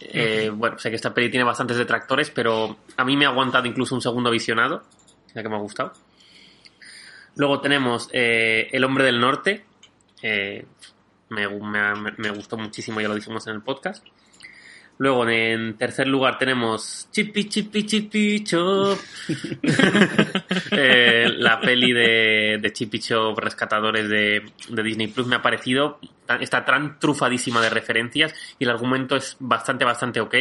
C: Eh, bueno, sé que esta peli tiene bastantes detractores, pero a mí me ha aguantado incluso un segundo visionado, ya que me ha gustado. Luego tenemos eh, El Hombre del Norte. eh, me, me- me gustó muchísimo, ya lo dijimos en el podcast. Luego, en tercer lugar, tenemos Chipi Chipi Chipi Chop. *laughs* Eh, la peli de, de Chipi Chop Rescatadores de, de Disney Plus me ha parecido. Está tan trufadísima de referencias y el argumento es bastante, bastante ok.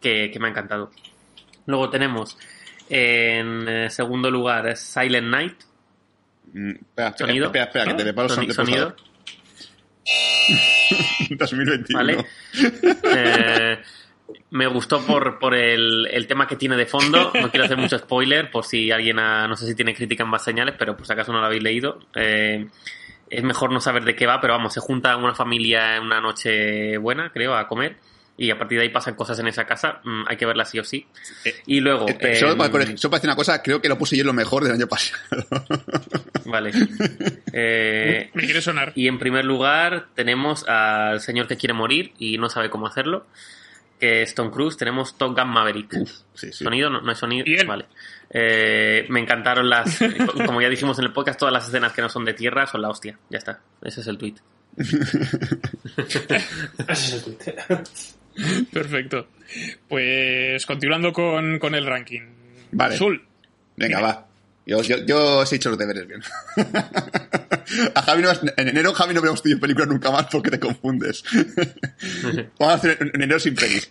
C: Que, que me ha encantado. Luego tenemos en segundo lugar Silent Night.
A: Mm, Espera, espera,
C: Sonido.
A: espera, espera, que te
C: sonido. *laughs*
A: 2021.
C: ¿Vale? Eh, me gustó por, por el, el tema que tiene de fondo. No quiero hacer mucho spoiler por si alguien, ha- no sé si tiene crítica en más señales, pero por si acaso no lo habéis leído. Eh, es mejor no saber de qué va, pero vamos, se junta una familia en una noche buena, creo, a comer. Y a partir de ahí pasan cosas en esa casa. Mm, hay que verla sí o sí.
A: Eh,
C: Y luego.
A: Eh, eh, solo, para corregir, solo para decir una cosa, creo que lo puse yo en lo mejor del año pasado. *laughs*
C: Vale. Eh,
B: Me quiere sonar.
C: Y en primer lugar tenemos al señor que quiere morir y no sabe cómo hacerlo, que es Tom Cruise. Tenemos Top Gun Maverick.
A: Sí, sí.
C: ¿Sonido? No, no hay sonido.
B: Bien.
C: Vale. Eh, me encantaron las... *laughs* como ya dijimos en el podcast, todas las escenas que no son de tierra son la hostia. Ya está. Ese es el tweet. *laughs*
G: Ese es el tweet. *laughs*
B: Perfecto. Pues continuando con, con el ranking.
A: Vale.
B: Sul.
A: Venga, va. Yo, yo, yo os he hecho los deberes bien. *laughs* A Javi no, en enero Javi no veremos tu película nunca más porque te confundes. *laughs* Vamos a hacer en enero sin pelis.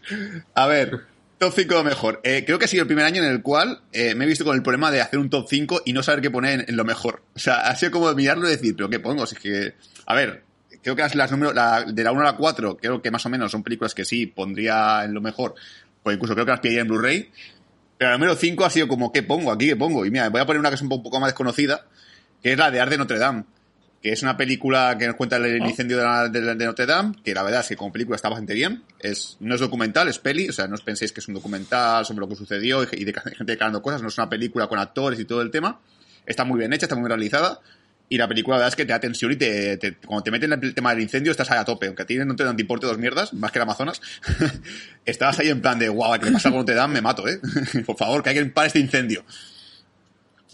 A: A ver, top 5 lo mejor. Eh, creo que ha sido el primer año en el cual eh, me he visto con el problema de hacer un top 5 y no saber qué poner en, en lo mejor. O sea, ha sido como mirarlo y decir, pero ¿qué pongo? Si es que, a ver, creo que las, las números, la- de la 1 a la 4, creo que más o menos son películas que sí pondría en lo mejor. Pues incluso creo que las pillaría en Blu-ray. Pero la número 5 ha sido como, ¿qué pongo aquí? ¿Qué pongo? Y mira, voy a poner una que es un po- poco más desconocida, que es la de Art de Notre Dame, que es una película que nos cuenta el
B: Oh.
A: incendio de, la- de- de Notre Dame, que la verdad es que como película está bastante bien. Es, no es documental, es peli, o sea, no os penséis que es un documental sobre lo que sucedió y, y de gente declarando cosas, no es una película con actores y todo el tema. Está muy bien hecha, está muy bien realizada. Y la película, la verdad es que te da tensión y te, te- cuando te meten en el tema del incendio estás ahí a tope. Aunque a ti no te, no te dos mierdas, más que el Amazonas, *laughs* estabas ahí en plan de, guau, ¿qué le pasa con Notre Dame? Me mato, ¿eh? *laughs* Por favor, que alguien pare este incendio.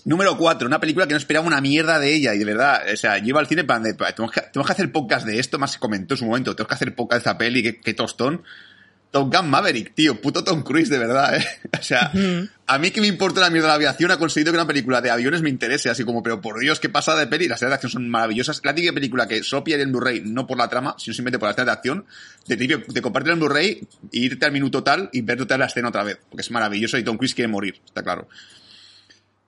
A: Número 4, una película que no esperaba una mierda de ella y de verdad, o sea, iba al cine plan de, "Pa, tenemos que, tenemos que hacer podcast de esto, más se comentó en su momento, tenemos que hacer podcast de esta peli, qué, qué tostón. Top Gun Maverick, tío, puto Tom Cruise, de verdad, eh. *laughs* O sea, a mí que me importa la mierda de la aviación, ha conseguido que una película de aviones me interese, así como, pero por Dios, qué pasada de peli, las escenas de acción son maravillosas. La típica película que solo en Blu-ray, no por la trama, sino simplemente por las escenas de acción, de, compartir en Blu-ray, e irte al minuto tal y ver toda la escena otra vez, porque es maravilloso y Tom Cruise quiere morir, está claro.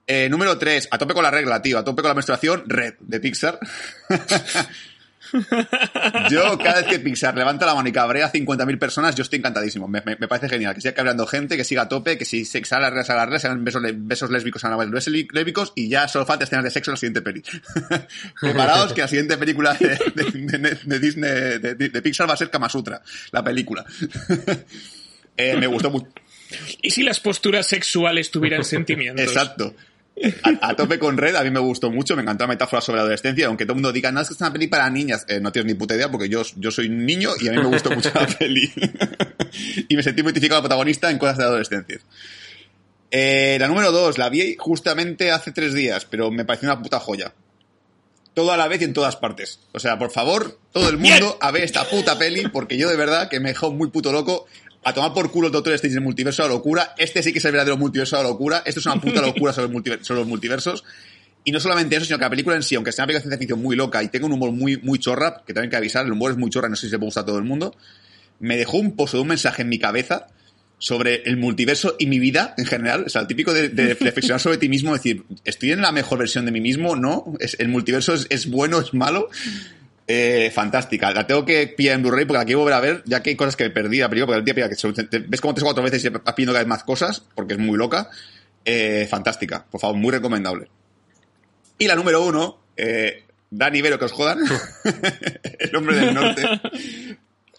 A: Eh, número 3, a tope con la regla, tío, a tope con la menstruación, Red, de Pixar. *laughs* yo, cada vez que Pixar levanta la mano y cabrea a 50.000 personas, yo estoy encantadísimo. Me, me- me parece genial. Que siga cabreando gente, que siga a tope, que si se a las reglas, a las reglas, sean besos, besos lésbicos, a las lésbicos, y ya solo falta escenas de sexo en la siguiente peli. *laughs* Preparaos que la siguiente película de, de- de- de Disney, de Pixar va a ser Kama Sutra, la película. *laughs* Eh, me gustó mucho.
B: ¿Y si las posturas sexuales tuvieran *laughs* sentimientos?
A: Exacto. A, a tope con Red, a mí me gustó mucho, me encantó la metáfora sobre la adolescencia, aunque todo el mundo diga, no, es que es una peli para niñas, Eh, no tienes ni puta idea porque yo, yo soy un niño y a mí me gustó mucho la *laughs* peli. *laughs* y me sentí muy identificado protagonista en cosas de adolescencia. Eh, la número dos, la vi justamente hace tres días, pero me pareció una puta joya. Todo a la vez y en todas partes. O sea, por favor, todo el mundo a ver esta puta peli, porque yo de verdad que me dejó muy puto loco. A tomar por culo el Doctor Strange del multiverso de la locura. Este sí que es el verdadero multiverso de la locura. Esto es una puta locura sobre, multiver- sobre los multiversos. Y no solamente eso, sino que la película en sí, aunque sea una película de ciencia ficción muy loca y tenga un humor muy, muy chorra, que también hay que avisar, el humor es muy chorra, no sé si se puede gustar a todo el mundo, me dejó un pozo de un mensaje en mi cabeza sobre el multiverso y mi vida en general. O sea, el típico de, de *laughs* reflexionar sobre ti mismo, decir, ¿estoy en la mejor versión de mí mismo? ¿No? ¿Es, ¿El multiverso es, es bueno, es malo? Eh, fantástica. La tengo que pillar en Blu-ray porque la quiero volver a ver, ya que hay cosas que perdí la película, porque el día que se- te- ves como tres o cuatro veces y vas pidiendo cada vez más cosas, porque es muy loca. Eh, fantástica. Por favor, muy recomendable. Y la número uno, eh, Dani Vero, que os jodan. *laughs* *laughs* el hombre del norte.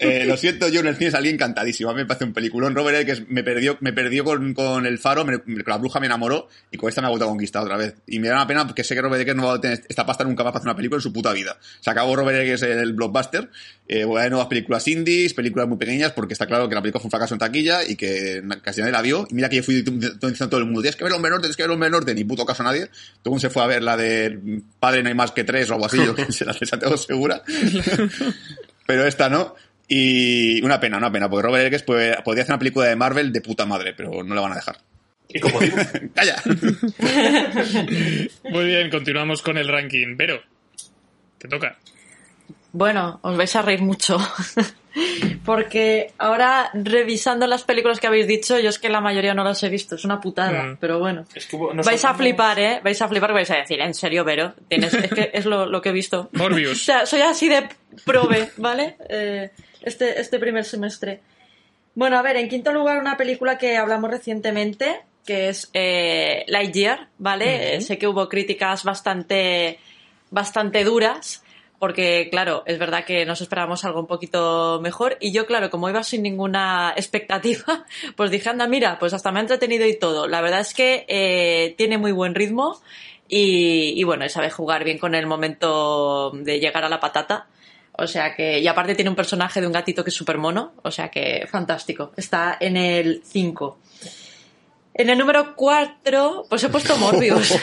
A: Eh, lo siento, yo en el cine salí encantadísimo. A mí me parece un peliculón. Robert Eggers me perdió, me perdió con, con El Faro, me- con La Bruja me enamoró y con esta me ha vuelto a conquistar otra vez. Y me da una pena porque sé que Robert Eggers no va a tener esta pasta nunca más para hacer una película en su puta vida. Se acabó Robert Eggers el blockbuster. Eh, voy a ver nuevas películas indies, películas muy pequeñas porque está claro que la película fue un fracaso en taquilla y que casi nadie la vio. Y mira que yo fui diciendo todo el mundo, tienes que ver Hombre Norte, tienes que ver Hombre Norte, ni puto caso a nadie. Todo el mundo se fue a ver la de Padre no hay más que tres o algo así, yo que se la de Santiago Segura. *laughs* pero esta no. Y una pena, una pena, porque Robert Eggers puede- podría hacer una película de Marvel de puta madre, pero no le van a dejar.
G: Y como digo, *laughs*
A: ¡Calla! *laughs*
B: Muy bien, continuamos con el ranking. Pero, te toca.
D: Bueno, os vais a reír mucho. *laughs* Porque ahora, revisando las películas que habéis dicho, yo es que la mayoría no las he visto. Es una putada,
B: Mm.
D: pero bueno.
G: es que
D: Vais a flipar, ¿eh? Vais a flipar, vais a decir, en serio, Vero. Tienes, es que es lo, lo que he visto.
B: Morbius.
D: O sea, soy así de prove, ¿vale? Eh, este, este primer semestre. Bueno, a ver, en quinto lugar, una película que hablamos recientemente, que es eh, Lightyear, ¿vale? Eh, sé que hubo críticas bastante, bastante duras, porque, claro, es verdad que nos esperábamos algo un poquito mejor. Y yo, claro, como iba sin ninguna expectativa, *laughs* pues dije, anda, mira, pues hasta me ha entretenido y todo. La verdad es que eh, tiene muy buen ritmo y, y bueno, sabe jugar bien con el momento de llegar a la patata. O sea que, y aparte tiene un personaje de un gatito que es súper mono, o sea que fantástico. Está en el 5. En el número 4, pues he puesto Morbius. *laughs*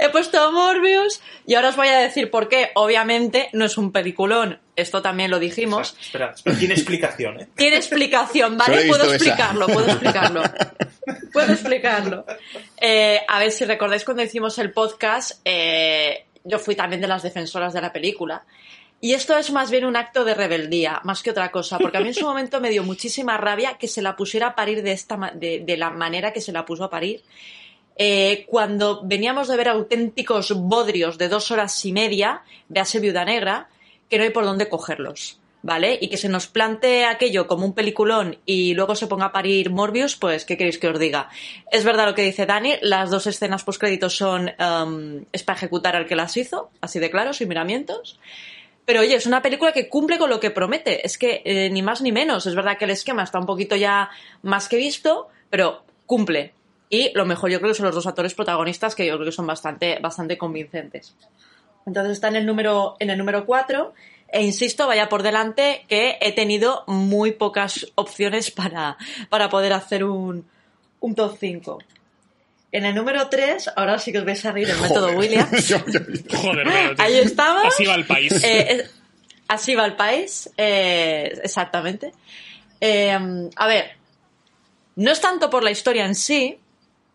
D: he puesto Morbius y ahora os voy a decir por qué. Obviamente no es un peliculón, esto también lo dijimos.
G: Espera, espera, tiene explicación, ¿eh?
D: Tiene explicación, ¿vale? Puedo explicarlo, puedo explicarlo. *laughs* Puedo explicarlo. Eh, a ver si recordáis cuando hicimos el podcast, eh, yo fui también de las defensoras de la película. Y esto es más bien un acto de rebeldía, más que otra cosa, porque a mí en su *laughs* momento me dio muchísima rabia que se la pusiera a parir de, esta, de, de la manera que se la puso a parir. Eh, cuando veníamos de ver auténticos bodrios de dos horas y media, véase Viuda Negra, que no hay por dónde cogerlos, ¿vale? Y que se nos plantee aquello como un peliculón y luego se ponga a parir Morbius, pues, ¿qué queréis que os diga? Es verdad lo que dice Dani, las dos escenas postcréditos son, em, es para ejecutar al que las hizo, así de claro, sin miramientos. Pero oye, es una película que cumple con lo que promete. Es que eh, ni más ni menos. Es verdad que el esquema está un poquito ya más que visto, pero cumple. Y lo mejor yo creo que son los dos actores protagonistas que yo creo que son bastante, bastante convincentes. Entonces está en el número, en el número 4. E insisto, vaya por delante que he tenido muy pocas opciones para, para poder hacer un, un top 5. En el número 3, ahora sí que os vais a reír el método. Williams. *laughs*
A: Yo- yo-
B: Joder, pero, tío.
D: Ahí estamos.
B: Así va el país.
D: Eh, es- así va el país, eh, exactamente. Eh, a ver, no es tanto por la historia en sí,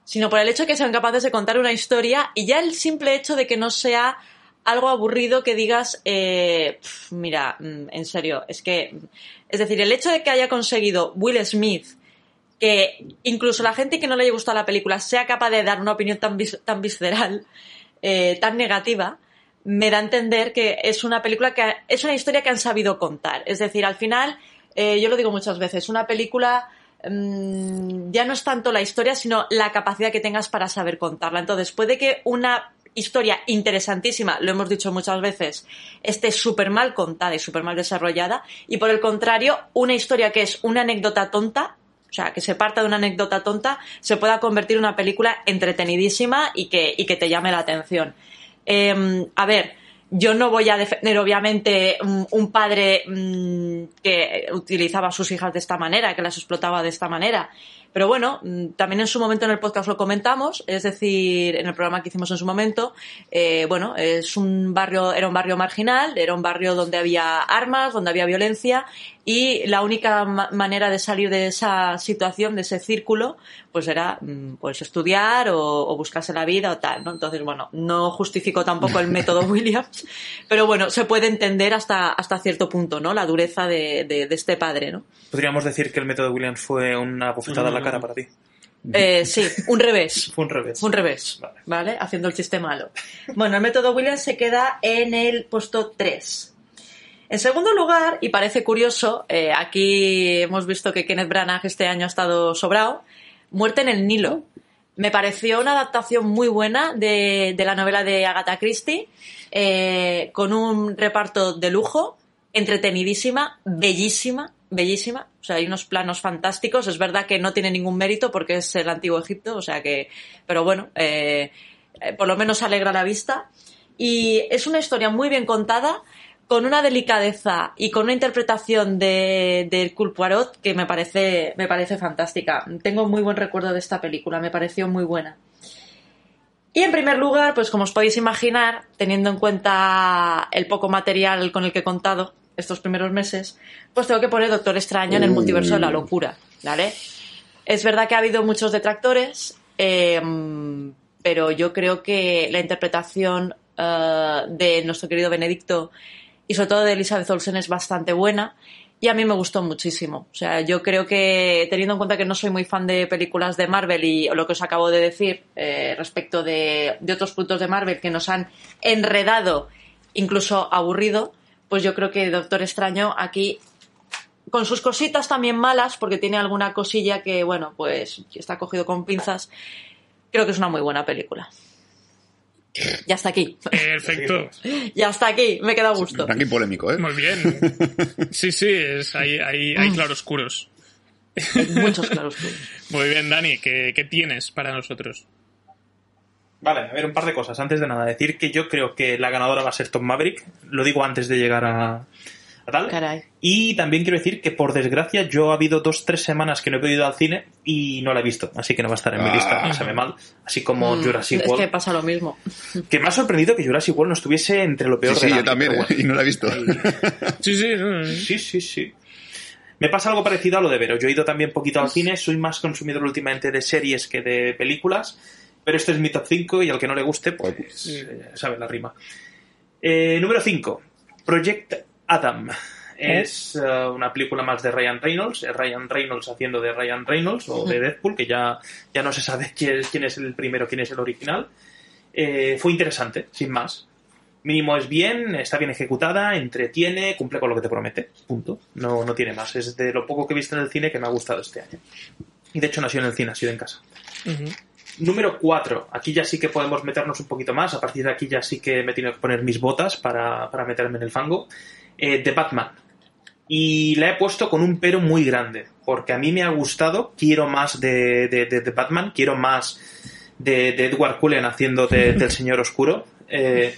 D: sino por el hecho de que sean capaces de contar una historia y ya el simple hecho de que no sea algo aburrido que digas, eh, mira, mm, en serio, es que, es decir, el hecho de que haya conseguido Will Smith que incluso la gente que no le haya gustado la película sea capaz de dar una opinión tan, tan visceral, eh, tan negativa, me da a entender que es una película que es una historia que han sabido contar. Es decir, al final, eh, yo lo digo muchas veces, una película mm, ya no es tanto la historia, sino la capacidad que tengas para saber contarla. Entonces, puede que una historia interesantísima, lo hemos dicho muchas veces, esté súper mal contada y súper mal desarrollada, y por el contrario, una historia que es una anécdota tonta, o sea, que se parta de una anécdota tonta, se pueda convertir en una película entretenidísima y que, y que te llame la atención. Eh, a ver, yo no voy a defender, obviamente, un, un padre mm, que utilizaba a sus hijas de esta manera, que las explotaba de esta manera. Pero bueno, mm, también en su momento en el podcast lo comentamos, es decir, en el programa que hicimos en su momento, eh, bueno, es un barrio, era un barrio marginal, era un barrio donde había armas, donde había violencia y la única ma- manera de salir de esa situación, de ese círculo, pues era mm, pues estudiar o, o buscarse la vida o tal, ¿no? Entonces, bueno, no justifico tampoco el método *laughs* Williams, pero bueno, se puede entender hasta, hasta cierto punto, ¿no? La dureza de, de- de este padre, ¿no?
G: Podríamos decir que el método Williams fue una bofetada en la cara para ti.
D: Eh, sí, un revés. *laughs*
G: Fue un revés.
D: Fue un revés,
G: Vale.
D: ¿vale? Haciendo el chiste malo. Bueno, el método Williams se queda en el puesto 3. En segundo lugar, y parece curioso, eh, aquí hemos visto que Kenneth Branagh este año ha estado sobrado, Muerte en el Nilo. Me pareció una adaptación muy buena de, de la novela de Agatha Christie, eh, con un reparto de lujo, entretenidísima, bellísima, bellísima. O sea, hay unos planos fantásticos. Es verdad que no tiene ningún mérito porque es el antiguo Egipto, o sea que, pero bueno, eh, eh, por lo menos alegra la vista. Y es una historia muy bien contada, con una delicadeza y con una interpretación de, de Poirot que me parece, me parece fantástica. Tengo muy buen recuerdo de esta película, me pareció muy buena. Y en primer lugar, pues como os podéis imaginar, teniendo en cuenta el poco material con el que he contado estos primeros meses, pues tengo que poner Doctor Extraño en el multiverso de la locura, ¿vale? Es verdad que ha habido muchos detractores, eh, pero yo creo que la interpretación eh, de nuestro querido Benedicto y sobre todo de Elizabeth Olsen es bastante buena y a mí me gustó muchísimo. O sea, yo creo que teniendo en cuenta que no soy muy fan de películas de Marvel y lo que os acabo de decir eh, respecto de, de, otros puntos de Marvel que nos han enredado, incluso aburrido, pues yo creo que Doctor Extraño aquí, con sus cositas también malas, porque tiene alguna cosilla que, bueno, pues está cogido con pinzas, creo que es una muy buena película. Ya está aquí.
B: Perfecto. *laughs*
D: ya está aquí, me queda a gusto.
A: Aquí polémico, ¿eh?
B: Muy bien. *laughs* Sí, sí, es, hay, hay, hay claroscuros.
D: Hay muchos claroscuros. *laughs*
B: Muy bien, Dani, ¿qué, ¿qué, tienes para nosotros?
G: Vale, a ver, un par de cosas. Antes de nada, decir que yo creo que la ganadora va a ser Tom Maverick. Lo digo antes de llegar a, a tal.
D: Caray.
G: Y también quiero decir que, por desgracia, yo ha habido dos, tres semanas que no he podido ir al cine y no la he visto. Así que no va a estar en mi lista, me sabe mal. Así como
D: Mm,
G: Jurassic
D: es
G: World.
D: que pasa lo mismo. *laughs*
G: Que me ha sorprendido que Jurassic World no estuviese entre lo peor
A: Sí, sí,
G: del
A: yo
G: año,
A: también,
G: pero
A: ¿eh?
G: bueno.
A: y no la he visto. *laughs*
B: Sí, sí. no,
G: Sí, sí, sí. Me pasa algo parecido a lo de Vero. Yo he ido también poquito al cine, soy más consumidor últimamente de series que de películas, pero este es mi top 5 y al que no le guste, pues eh, sabe la rima. Eh, número 5, Project Adam. Es eh, una película más de Ryan Reynolds, es Ryan Reynolds haciendo de Ryan Reynolds o de Deadpool, que ya, ya no se sabe *laughs* quién es, quién es el primero, quién es el original. Eh, fue interesante, sin más. Mínimo es bien, está bien ejecutada, entretiene, cumple con lo que te promete. Punto. No, no tiene más. Es de lo poco que he visto en el cine que me ha gustado este año. Y de hecho no ha sido en el cine, ha sido en casa.
B: Ujú.
G: Número 4. Aquí ya sí que podemos meternos un poquito más. A partir de aquí ya sí que me tengo que poner mis botas para, para meterme en el fango. Eh, The Batman. Y la he puesto con un pero muy grande. Porque a mí me ha gustado. Quiero más de, de, de- de Batman. Quiero más de, de Edward Cullen haciendo de- *laughs* del Señor Oscuro. Eh,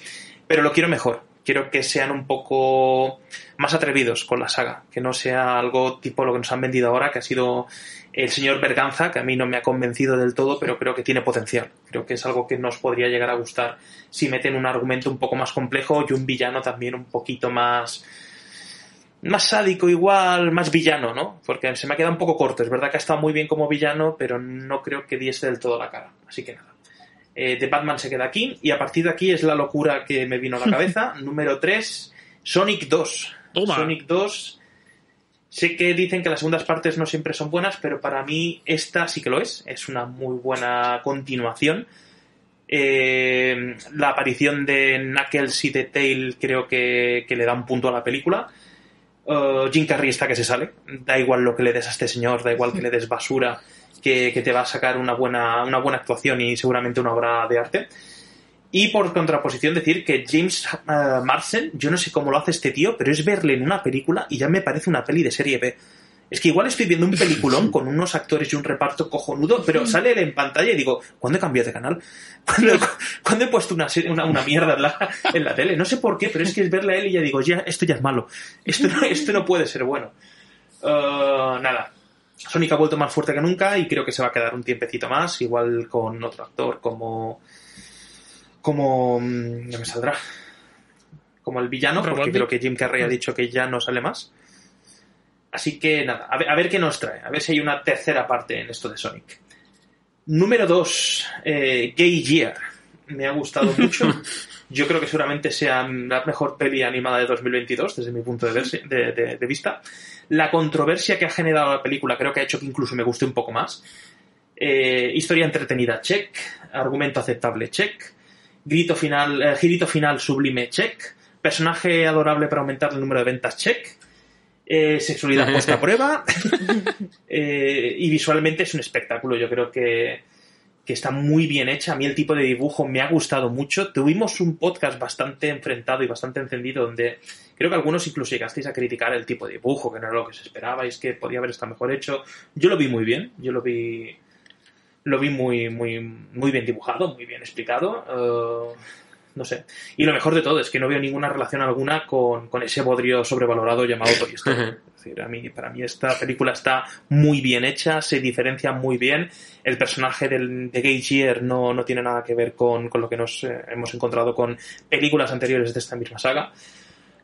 G: pero lo quiero mejor. Quiero que sean un poco más atrevidos con la saga. Que no sea algo tipo lo que nos han vendido ahora, que ha sido el señor Berganza, que a mí no me ha convencido del todo, pero creo que tiene potencial. Creo que es algo que nos podría llegar a gustar si meten un argumento un poco más complejo y un villano también un poquito más más sádico igual, más villano, ¿no? Porque se me ha quedado un poco corto. Es verdad que ha estado muy bien como villano, pero no creo que diese del todo la cara. Así que nada. Eh, The Batman se queda aquí y a partir de aquí es la locura que me vino a la *laughs* cabeza. Número 3, Sonic 2.
B: Toma.
G: Sonic 2. Sé que dicen que las segundas partes no siempre son buenas, pero para mí esta sí que lo es. Es una muy buena continuación. Eh, la aparición de Knuckles y de Tail creo que, le da un punto a la película. Uh, Jim Carrey está que se sale. Da igual lo que le des a este señor, da igual que le des basura, que, que te va a sacar una buena, una buena actuación y seguramente una obra de arte. Y por contraposición decir que James uh, Marsden, yo no sé cómo lo hace este tío, pero es verle en una película y ya me parece una peli de serie B. Es que igual estoy viendo un peliculón *laughs* con unos actores y un reparto cojonudo, pero sale él en pantalla y digo, ¿cuándo he cambiado de canal? *laughs* ¿Cuándo, cuándo he puesto una, serie- una, una mierda en la, en la tele? No sé por qué, pero es que es verle a él y ya digo, ya, esto ya es malo. Esto no, esto no puede ser bueno. Uh, nada. Sonic ha vuelto más fuerte que nunca y creo que se va a quedar un tiempecito más, igual con otro actor como... Como... mm, Ya me saldrá. Como el villano, porque
B: Robotnik.
G: creo que Jim Carrey ha dicho que ya no sale más. Así que nada, a ver, a ver qué nos trae, a ver si hay una tercera parte en esto de Sonic. Número 2, Gay Year. Me ha gustado *laughs* mucho. Yo creo que seguramente sea la mejor peli animada de 2022, desde mi punto de, verse- de- de- de vista. La controversia que ha generado la película creo que ha hecho que incluso me guste un poco más. Eh, historia entretenida, check. Argumento aceptable, check. Grito final, eh, girito final sublime, check. Personaje adorable para aumentar el número de ventas, check. Eh, sexualidad *laughs* puesta a prueba. *laughs* Eh, y visualmente es un espectáculo. Yo creo que, que está muy bien hecha. A mí el tipo de dibujo me ha gustado mucho. Tuvimos un podcast bastante enfrentado y bastante encendido donde creo que algunos incluso llegasteis a criticar el tipo de dibujo, que no era lo que se esperabais, que podía haber estado mejor hecho. Yo lo vi muy bien, yo lo vi lo vi muy muy muy bien dibujado, muy bien explicado. Eh, no sé. Y lo mejor de todo es que no veo ninguna relación alguna con, con ese bodrio sobrevalorado llamado Toy Story. Es decir, a mí, para mí esta película está muy bien hecha, se diferencia muy bien. El personaje del, de Gay Gear no, no tiene nada que ver con, con lo que nos eh, hemos encontrado con películas anteriores de esta misma saga.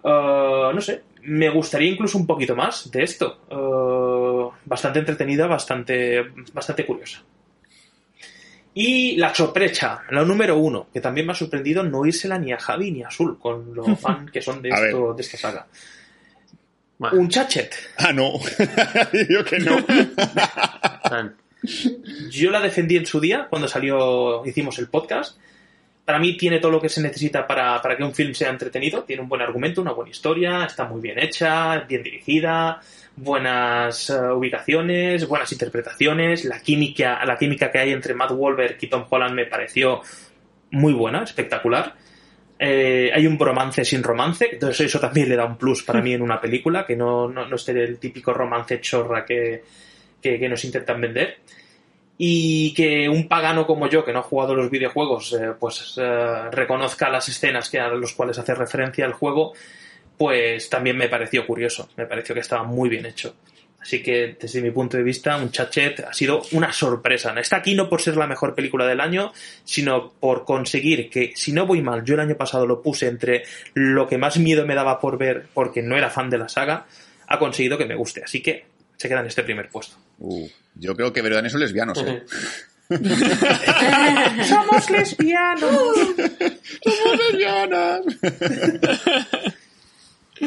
G: Uh, no sé, me gustaría incluso un poquito más de esto. Uh, bastante entretenida, bastante, bastante curiosa. Y la sorpresa, la número uno, que también me ha sorprendido no írsela ni a Javi ni a Azul, con lo *laughs* fan que son de, esto, de esta saga. Un chachet.
A: Ah, no. *laughs* Yo que no. *laughs*
G: Yo la defendí en su día, cuando salió, hicimos el podcast. Para mí tiene todo lo que se necesita para, para que un film sea entretenido. Tiene un buen argumento, una buena historia, está muy bien hecha, bien dirigida, buenas eh, ubicaciones, buenas interpretaciones. La química, la química que hay entre Matt Wahlberg y Tom Holland me pareció muy buena, espectacular. Eh, hay un bromance sin romance, entonces eso también le da un plus para mí en una película, que no, no, no el típico romance chorra que, que nos intentan vender. Y que un pagano como yo, que no ha jugado los videojuegos, eh, pues eh, reconozca las escenas que a los cuales hace referencia el juego, pues también me pareció curioso, me pareció que estaba muy bien hecho. Así que desde mi punto de vista, un chachet ha sido una sorpresa. Está aquí no por ser la mejor película del año, sino por conseguir que, si no voy mal, yo el año pasado lo puse entre lo que más miedo me daba por ver porque no era fan de la saga, ha conseguido que me guste. Así que se queda en este primer puesto.
A: Uh, yo creo que verdaderos son lesbianos, ¿eh? *laughs*
G: ¡Somos lesbianos! *laughs*
A: ¡Somos lesbianas!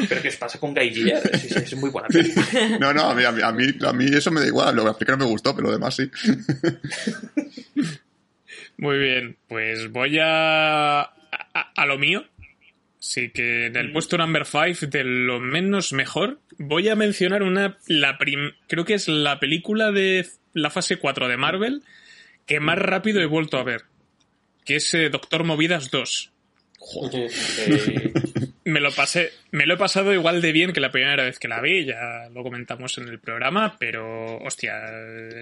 G: ¿Pero qué os pasa con Guy? Es, *laughs* es- es muy buena película.
A: No, no, a mí, a, mí, a, mí, a mí eso me da igual. Lo que no me gustó, pero lo demás sí.
B: Muy bien, pues voy a, a, a lo mío. Sí que en el puesto number 5 de lo menos mejor voy a mencionar una, la prim- creo que es la película de la fase 4 de Marvel que más rápido he vuelto a ver, que es eh, Doctor Movidas 2. *laughs*
C: eh,
B: Me lo pasé, me lo he pasado igual de bien que la primera vez que la vi, ya lo comentamos en el programa, pero hostia,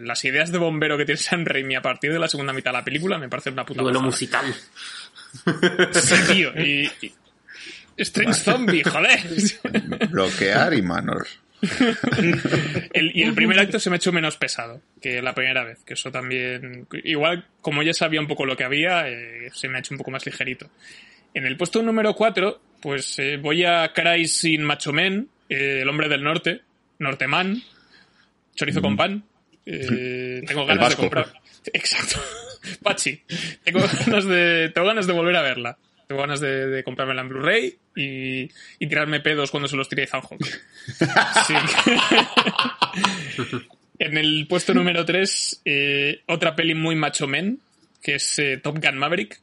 B: las ideas de bombero que tiene Sam Raimi a partir de la segunda mitad de la película me parecen una puta
C: duelo musical.
B: Sí, tío, y, y- Strange Zombie, *laughs* joder.
A: Bloquear y manos. *laughs*
B: El- y el primer acto se me ha hecho menos pesado que la primera vez, que eso también, igual como ya sabía un poco lo que había, eh, se me ha hecho un poco más ligerito. En el puesto número 4, pues eh, voy a Cry sin Macho Men, eh, el hombre del norte, Norteman, chorizo con pan. Eh, tengo ganas de comprar. *laughs* Exacto. Pachi. Tengo ganas de, tengo ganas de volver a verla. Tengo ganas de, de comprármela en Blu-ray y, y tirarme pedos cuando se los tire Zanjok. *laughs* Sí. en el puesto número 3, otra peli muy macho men, que es eh, Top Gun Maverick.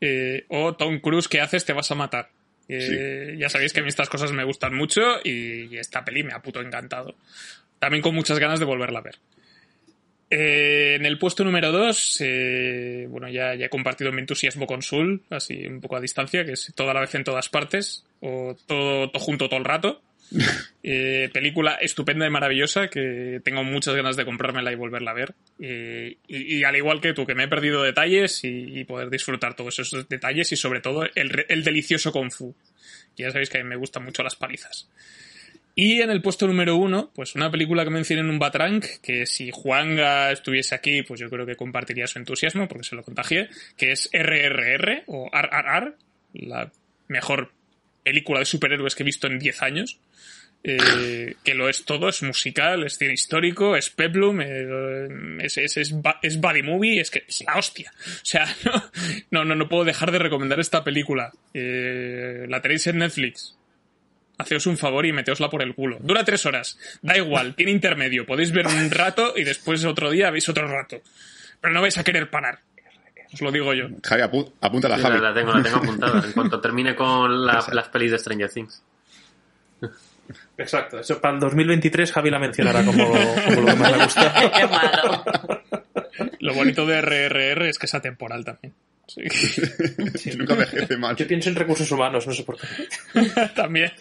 B: Eh, o Tom Cruise, ¿qué haces? Te vas a matar. Eh, Ya sabéis que a mí estas cosas me gustan mucho y, y esta peli me ha puto encantado. También con muchas ganas de volverla a ver. Eh, en el puesto número 2, bueno, ya, ya he compartido mi entusiasmo con Sul, así un poco a distancia, que es toda la vez en todas partes, o todo, todo junto todo el rato. *laughs* Eh, película estupenda y maravillosa que tengo muchas ganas de comprármela y volverla a ver. Eh, y, y al igual que tú, que me he perdido detalles y, y poder disfrutar todos esos detalles y sobre todo el, el delicioso Kung Fu. Ya sabéis que a mí me gustan mucho las palizas. Y en el puesto número uno, pues una película que mencioné en un Batrank, que si Juanga estuviese aquí, pues yo creo que compartiría su entusiasmo, porque se lo contagié, que es RRR, o RRR, la mejor película de superhéroes que he visto en 10 años. Eh, que lo es todo, es musical, es cine histórico, es peplum, eh, es, es, es, es body movie, es que es la hostia. O sea, no, *laughs* no, no, no puedo dejar de recomendar esta película. Eh, la tenéis en Netflix. Haceos un favor y meteosla por el culo. Dura tres horas. Da igual, tiene intermedio. Podéis ver un rato y después otro día veis otro rato. Pero no vais a querer parar. Os lo digo yo.
A: Javi, apu- apúntala,
C: Sí,
A: Javi.
C: la, la tengo, la tengo apuntada. En cuanto termine con la- las pelis de Stranger Things.
G: Exacto, eso para el 2023 Javi la mencionará como, como lo que más le ha gustado. *laughs*
D: Qué malo.
B: Lo bonito de RRR es que es atemporal también. Sí. *laughs*
A: Nunca envejece mal.
G: Yo pienso en recursos humanos, no sé por qué. *laughs*
B: también.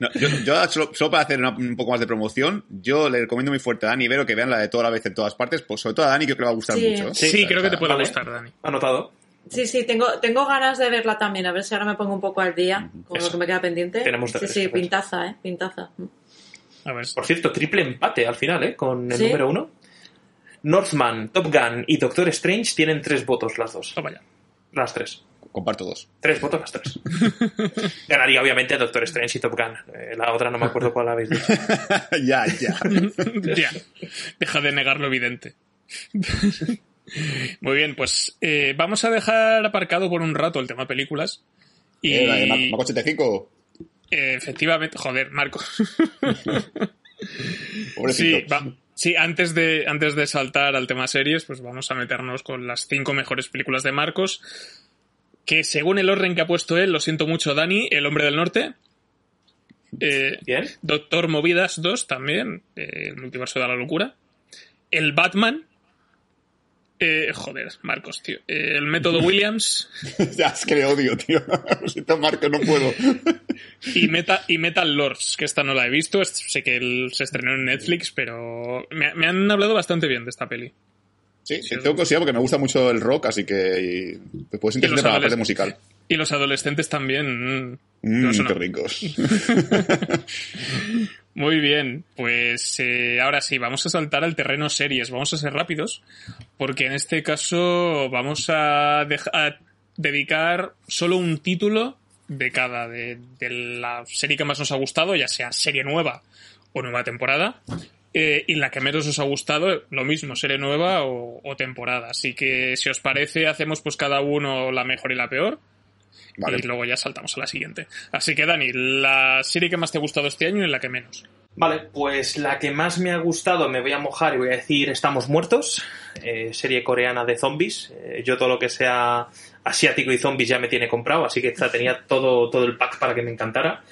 A: No, yo, yo solo, solo para hacer una- un poco más de promoción, yo le recomiendo muy fuerte a Dani y Vero que vean la de toda la vez en todas partes, pues sobre todo a Dani creo que le va a gustar
D: Sí.
A: mucho.
B: Sí, creo que te puede
G: Vale.
B: gustar, Dani.
G: Anotado.
D: Sí, sí, tengo, tengo ganas de verla también, a ver si ahora me pongo un poco al día con
G: Eso.
D: lo que me queda pendiente.
G: Tenemos
D: sí,
G: deberes
D: sí,
G: que hacer.
D: pintaza, ¿eh? Pintaza.
B: A ver.
G: Por cierto, triple empate al final, ¿eh? Con el
D: ¿Sí?
G: número uno. Northman, Top Gun y Doctor Strange tienen tres votos las dos.
B: Toma ya.
G: Las tres.
A: Comparto dos.
G: Tres votos las tres. *laughs* Ganaría obviamente Doctor Strange y Top Gun. Eh, la otra no me acuerdo cuál habéis dicho. *laughs*
A: ya, ya. *laughs*
B: ya. Deja de negar lo evidente. Muy bien, pues eh, vamos a dejar aparcado por un rato el tema películas. Y
A: Eh, Marco 85.
B: eh, efectivamente, joder, Marco. Sí, va- sí, antes de, antes de saltar al tema series, pues vamos a meternos con las cinco mejores películas de Marcos. Que según el orden que ha puesto él, lo siento mucho, Dani, El Hombre del Norte. Eh. Doctor Movidas 2 también, eh, el multiverso de la locura. El Batman. Eh, joder, Marcos, tío. El método *laughs* Williams
A: ya, es que le odio, tío. *laughs* Siento, Marco, no puedo. *laughs*
B: y, Meta, y Metal Lords, que esta no la he visto. Sé que se estrenó en Netflix, pero me, me han hablado bastante bien de esta peli.
A: Sí, sí, tengo curiosidad porque me gusta mucho el rock, así que pues, puede ser
B: Y los
A: interesante para la parte musical.
B: Y los adolescentes también. mm,
A: Mmm,
B: no,
A: qué ricos. *laughs*
B: Muy bien, pues eh, ahora sí, vamos a saltar al terreno series, vamos a ser rápidos, porque en este caso vamos a, dedicar solo un título de cada, de, de la serie que más nos ha gustado, ya sea serie nueva o nueva temporada, eh, y la que menos os ha gustado, lo mismo, serie nueva o, o temporada. Así que si os parece, hacemos pues cada uno la mejor y la peor.
A: Vale.
B: Y luego ya saltamos a la siguiente. Así que Dani, la serie que más te ha gustado este año y la que menos.
G: Vale, pues la que más me ha gustado, me voy a mojar y voy a decir Estamos Muertos, eh, serie coreana de zombies. Eh, yo todo lo que sea asiático y zombies ya me tiene comprado, así que esta tenía *laughs* todo, todo el pack para que me encantara.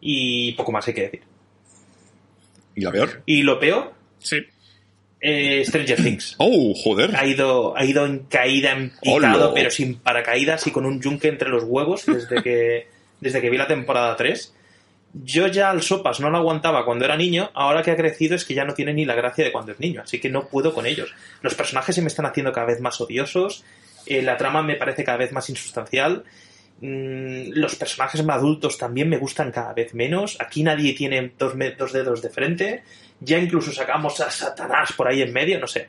G: Y poco más hay que decir.
A: ¿Y la peor?
G: Y lo peor,
B: Sí.
G: eh, Stranger Things. *clears throat*
A: ¡Oh, joder!
G: Ha ido, ha ido en caída, en picado, pero sin paracaídas y con un yunque entre los huevos desde que, *laughs* desde que vi la temporada 3. Yo ya al Sopas no lo aguantaba cuando era niño, ahora que ha crecido es que ya no tiene ni la gracia de cuando es niño, así que no puedo con ellos. Los personajes se me están haciendo cada vez más odiosos, eh, la trama me parece cada vez más insustancial, mm, los personajes más adultos también me gustan cada vez menos, aquí nadie tiene dos, dedos de frente, ya incluso sacamos a Satanás por ahí en medio, no sé.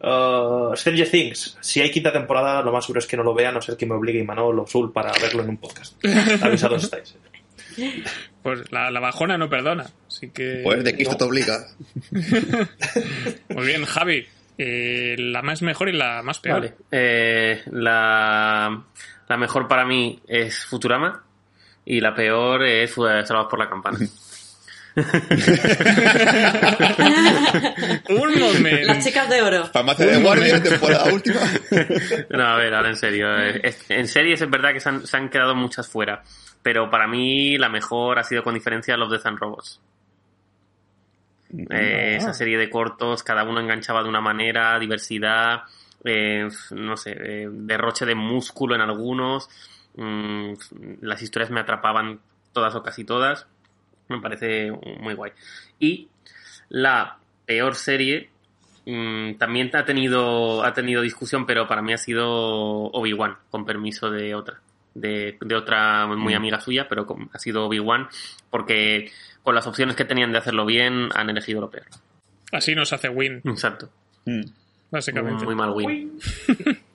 G: Uh, Stranger Things, si hay quinta temporada, lo más seguro es que no lo vea, a no ser que me obligue Imanol o Sul para verlo en un podcast. *laughs* Avisados estáis.
B: Pues la, la bajona no perdona. Así que.
A: Pues de Cristo
G: no.
A: te obliga. *laughs*
B: Muy bien, Javi. eh, la más mejor y la más peor.
C: Vale. Eh, la, la mejor para mí es Futurama y la peor es Salvados por la Campana. *laughs*
B: Un momento.
D: Las chicas de oro.
A: Farmacia de guardia, temporada última. *laughs*
C: No, a ver, ahora en serio. en series es verdad que se han, se han quedado muchas fuera. Pero para mí la mejor ha sido con diferencia Love, Death and Robots. Eh, esa serie de cortos, cada uno enganchaba de una manera, diversidad, eh, no sé, eh, derroche de músculo en algunos. mm, las historias me atrapaban todas o casi todas. Me parece muy guay. Y la peor serie mm, también ha tenido, ha tenido discusión, pero para mí ha sido Obi-Wan, con permiso de otra. De, de otra muy amiga suya, pero con- ha sido Obi-Wan, porque con las opciones que tenían de hacerlo bien, han elegido lo peor.
B: Así nos hace win,
C: Exacto.
A: Mm.
B: Básicamente.
C: Muy mal win. *laughs*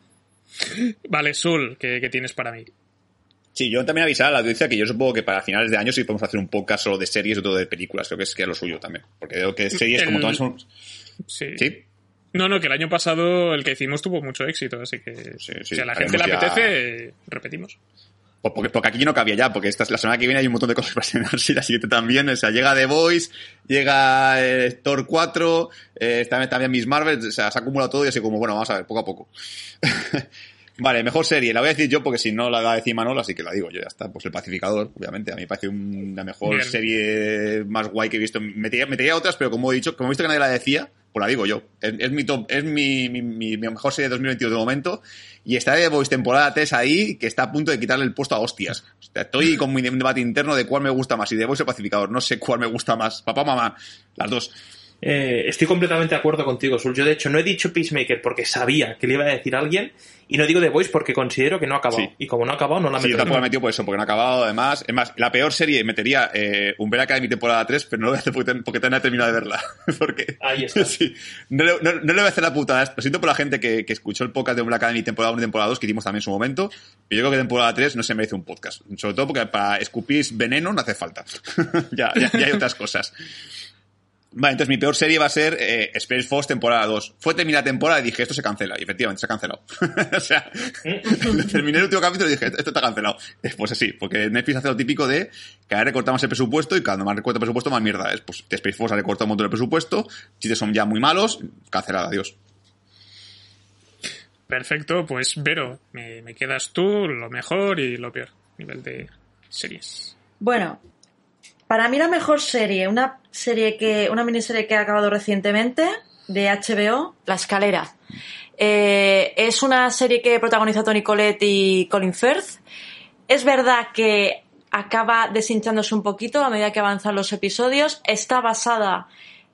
B: Vale, Sul, ¿qué, qué tienes para mí?
A: Sí, yo también avisar a la audiencia que yo supongo que para finales de año sí podemos hacer un podcast solo de series y otro de películas. Creo que es que es lo suyo también. Porque veo que series como todas son...
B: Sí.
A: Sí,
B: No, no, que el año pasado el que hicimos tuvo mucho éxito, así que
A: Sí, sí,
B: si a la gente le apetece, repetimos.
A: Porque, porque aquí no cabía ya, porque esta, la semana que viene hay un montón de cosas *laughs* para estrenarse y la siguiente también. O sea, llega The Voice, llega eh, Thor 4, eh, también, también Miss Marvel, o sea, se ha acumulado todo y así como, bueno, vamos a ver, poco a poco. *laughs* Vale, mejor serie. La voy a decir yo porque si no la va a decir Manolo, así que la digo yo, ya está. Pues El Pacificador, obviamente. A mí me parece la mejor
B: Bien.
A: serie más guay que he visto. Metería, metería otras, pero como he dicho, como he visto que nadie la decía, pues la digo yo. Es, es mi top, es mi, mi, mi- mi mejor serie de 2022 de momento. Y está de Voice temporada 3 ahí, que está a punto de quitarle el puesto a hostias. O sea, estoy con mi debate interno de cuál me gusta más, si de Voice o Pacificador. No sé cuál me gusta más. Papá o mamá, las dos.
G: Eh, estoy completamente de acuerdo contigo, Sul. Yo, de hecho, no he dicho Peacemaker porque sabía que le iba a decir alguien y no digo The Voice porque considero que no ha acabado.
A: Sí.
G: Y como no ha acabado, no la
A: Sí, yo
G: meto.
A: tampoco la he metido por eso, porque no ha acabado, además. Es más, la peor serie metería eh, Umbrella Academy temporada 3, pero no lo voy a hacer porque, porque todavía no he terminado de verla. *laughs* porque,
G: Ahí está. *laughs*
A: sí, no, le- no- no le voy a hacer la putada. Lo siento por la gente que, que escuchó el podcast de Umbrella Academy temporada 1 y temporada 2, que hicimos también en su momento. Pero yo creo que temporada 3 no se merece un podcast. Sobre todo porque para escupir veneno no hace falta. *laughs* ya, ya, ya hay otras cosas. Vale, entonces mi peor serie va a ser eh, Space Force temporada 2. Fue terminar la temporada y dije, esto se cancela. Y efectivamente, se ha cancelado. *laughs* o sea, *laughs* terminé el último capítulo y dije, esto está cancelado. Eh, Pues así, porque Netflix hace lo típico de cada vez recortamos el presupuesto y cuando más recorta el presupuesto, más mierda es. Pues de Space Force ha recortado un montón de presupuesto, chistes son ya muy malos, cancelada, adiós.
B: Perfecto, pues Vero, me, me quedas tú lo mejor y lo peor. Nivel de series.
D: Bueno, para mí la mejor serie, una serie que, una miniserie que ha acabado recientemente de HBO, La Escalera. Eh, es una serie que protagoniza Tony Collette y Colin Firth. Es verdad que acaba deshinchándose un poquito a medida que avanzan los episodios. Está basada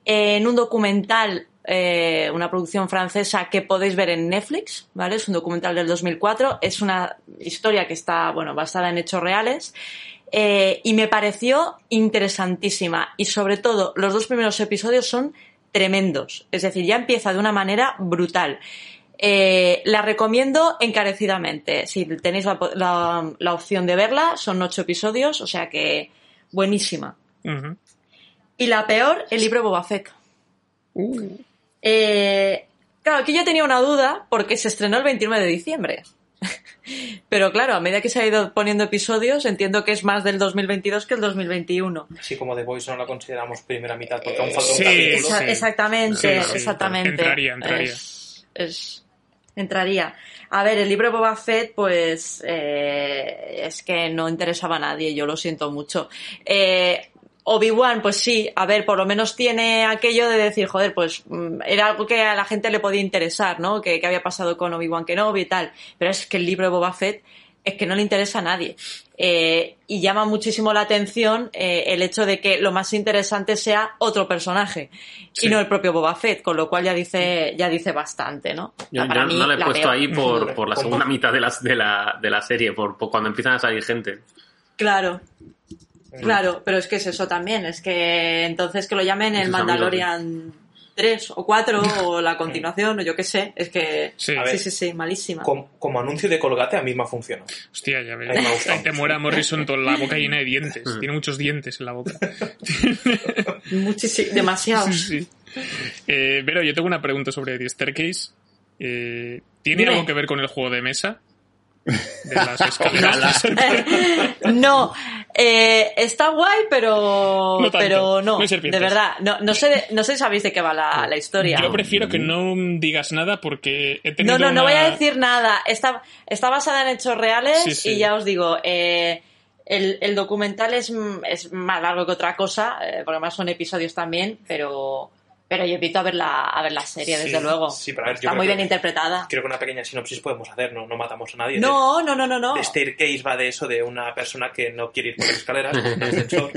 D: en un documental, eh, una producción francesa que podéis ver en Netflix, ¿vale? Es un documental del 2004. Es una historia que está, bueno, basada en hechos reales. Eh, y me pareció interesantísima. Y sobre todo, los dos primeros episodios son tremendos. Es decir, ya empieza de una manera brutal. Eh, la recomiendo encarecidamente. Si tenéis la, po- la- la opción de verla, son ocho episodios, o sea que buenísima. Y la peor, el libro Boba Fett.
B: Uh,
D: Eh, claro, aquí yo tenía una duda porque se estrenó el 29 de diciembre. Pero claro, a medida que se ha ido poniendo episodios, entiendo que es más del 2022 que el 2021.
G: Así como The Voice no la consideramos primera mitad porque aún falta
B: Sí,
G: un capítulo.
B: Sí.
D: Exactamente,
B: Sí, sí,
D: exactamente.
B: entraría, entraría.
D: Es, es- entraría. A ver, el libro de Boba Fett, pues eh, es que no interesaba a nadie, yo lo siento mucho. Eh, Obi-Wan, pues sí, a ver, por lo menos tiene aquello de decir, joder, pues mm, era algo que a la gente le podía interesar, ¿no? Que, que había pasado con Obi-Wan Kenobi y tal. Pero es que el libro de Boba Fett es que no le interesa a nadie. Eh, y llama muchísimo la atención eh, el hecho de que lo más interesante sea otro personaje
B: Sí.
D: y no el propio Boba Fett, con lo cual ya dice, ya dice bastante, ¿no?
C: Yo,
D: Para
C: yo
D: mí,
C: no la he puesto
D: peor.
C: ahí por, *laughs* por la segunda mitad de la, de la, de la serie, por, por cuando empiezan a salir gente.
D: Claro. Claro, pero es que es eso también, es que entonces que lo llamen el Mandalorian 3 o 4 *laughs* o la continuación o yo qué sé, es que
B: Sí.
D: Sí, sí, sí, malísima.
G: Como, como anuncio de Colgate a mí me ha funcionado.
B: hostia, ya ves.
G: Ahí me
B: te muera Morrison con la boca llena de dientes.
C: Mm.
B: Tiene muchos dientes en la boca. *laughs*
D: Muchísimo, demasiados.
B: Sí, sí. Eh, Vero, yo tengo una pregunta sobre The Staircase. Eh, ¿Tiene
D: Dime.
B: algo que ver con el juego de mesa? De las *laughs* escaleras.
D: no, eh, está guay, pero
B: No tanto,
D: pero no,
B: no hay serpientes.
D: de verdad, no, no sé, no sé si sabéis de qué va la, la historia.
B: Yo prefiero que no digas nada porque he tenido
D: No, no, no voy a decir nada. Está, está basada en hechos reales
B: Sí, sí.
D: y ya os digo, eh, el, el documental es, es más largo que otra cosa, eh, porque además son episodios también, pero, pero yo invito a ver la, a ver la serie,
G: Sí,
D: desde luego.
G: sí, pero a ver, yo
D: está muy
G: que-
D: bien interpretada.
G: Creo que una pequeña sinopsis podemos hacer, no, no matamos a nadie.
D: No, no, no, no, no.
G: De Staircase va de eso, de una persona que no quiere ir por las escaleras, *laughs* en ascensor,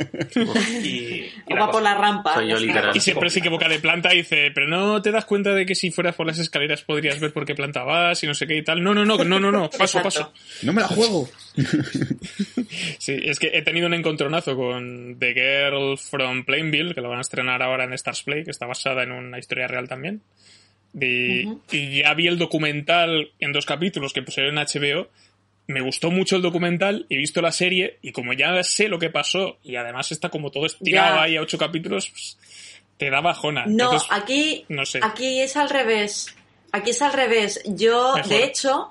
G: y, y
D: O
G: la
D: va por la rampa.
C: Soy yo,
D: ya está.
C: literal.
B: Y siempre se equivoca de planta y dice, pero no te das cuenta de que si fueras por las escaleras podrías ver por qué planta vas y no sé qué y tal. No, no, no, no, no, no, paso,
D: Exacto.
B: paso.
A: No me la juego. *laughs*
B: Sí, es que he tenido un encontronazo con The Girl from Plainville, que lo van a estrenar ahora en Stars Play, que está basada en una historia real también. De- Y ya vi el documental en dos capítulos que pusieron en HBO. Me gustó mucho el documental, he visto la serie y como ya sé lo que pasó y además está como todo estirado
D: Ya.
B: ahí a ocho capítulos, pues, te da bajona.
D: No,
B: Entonces,
D: aquí,
B: no sé.
D: aquí es al revés. Aquí es al revés. Yo,
B: Mejor.
D: de hecho,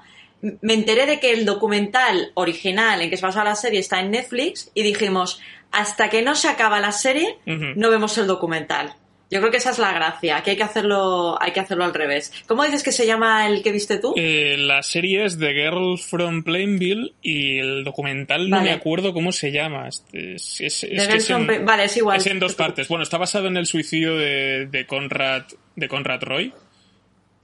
D: me enteré de que el documental original en que se basa la serie está en Netflix y dijimos, hasta que no se acaba la serie, no vemos el documental. Yo creo que esa es la gracia, que hay que hacerlo, hay que hacerlo al revés. ¿Cómo dices que se llama el que viste tú?
B: Eh, la serie es The Girl from Plainville y el documental no me acuerdo cómo se llama. Este, Es, es- es
D: The
B: que
D: Girl
B: es en-
D: from Vale, es igual.
B: Es en dos partes. Bueno, está basado en el suicidio de, de Conrad, de Conrad Roy.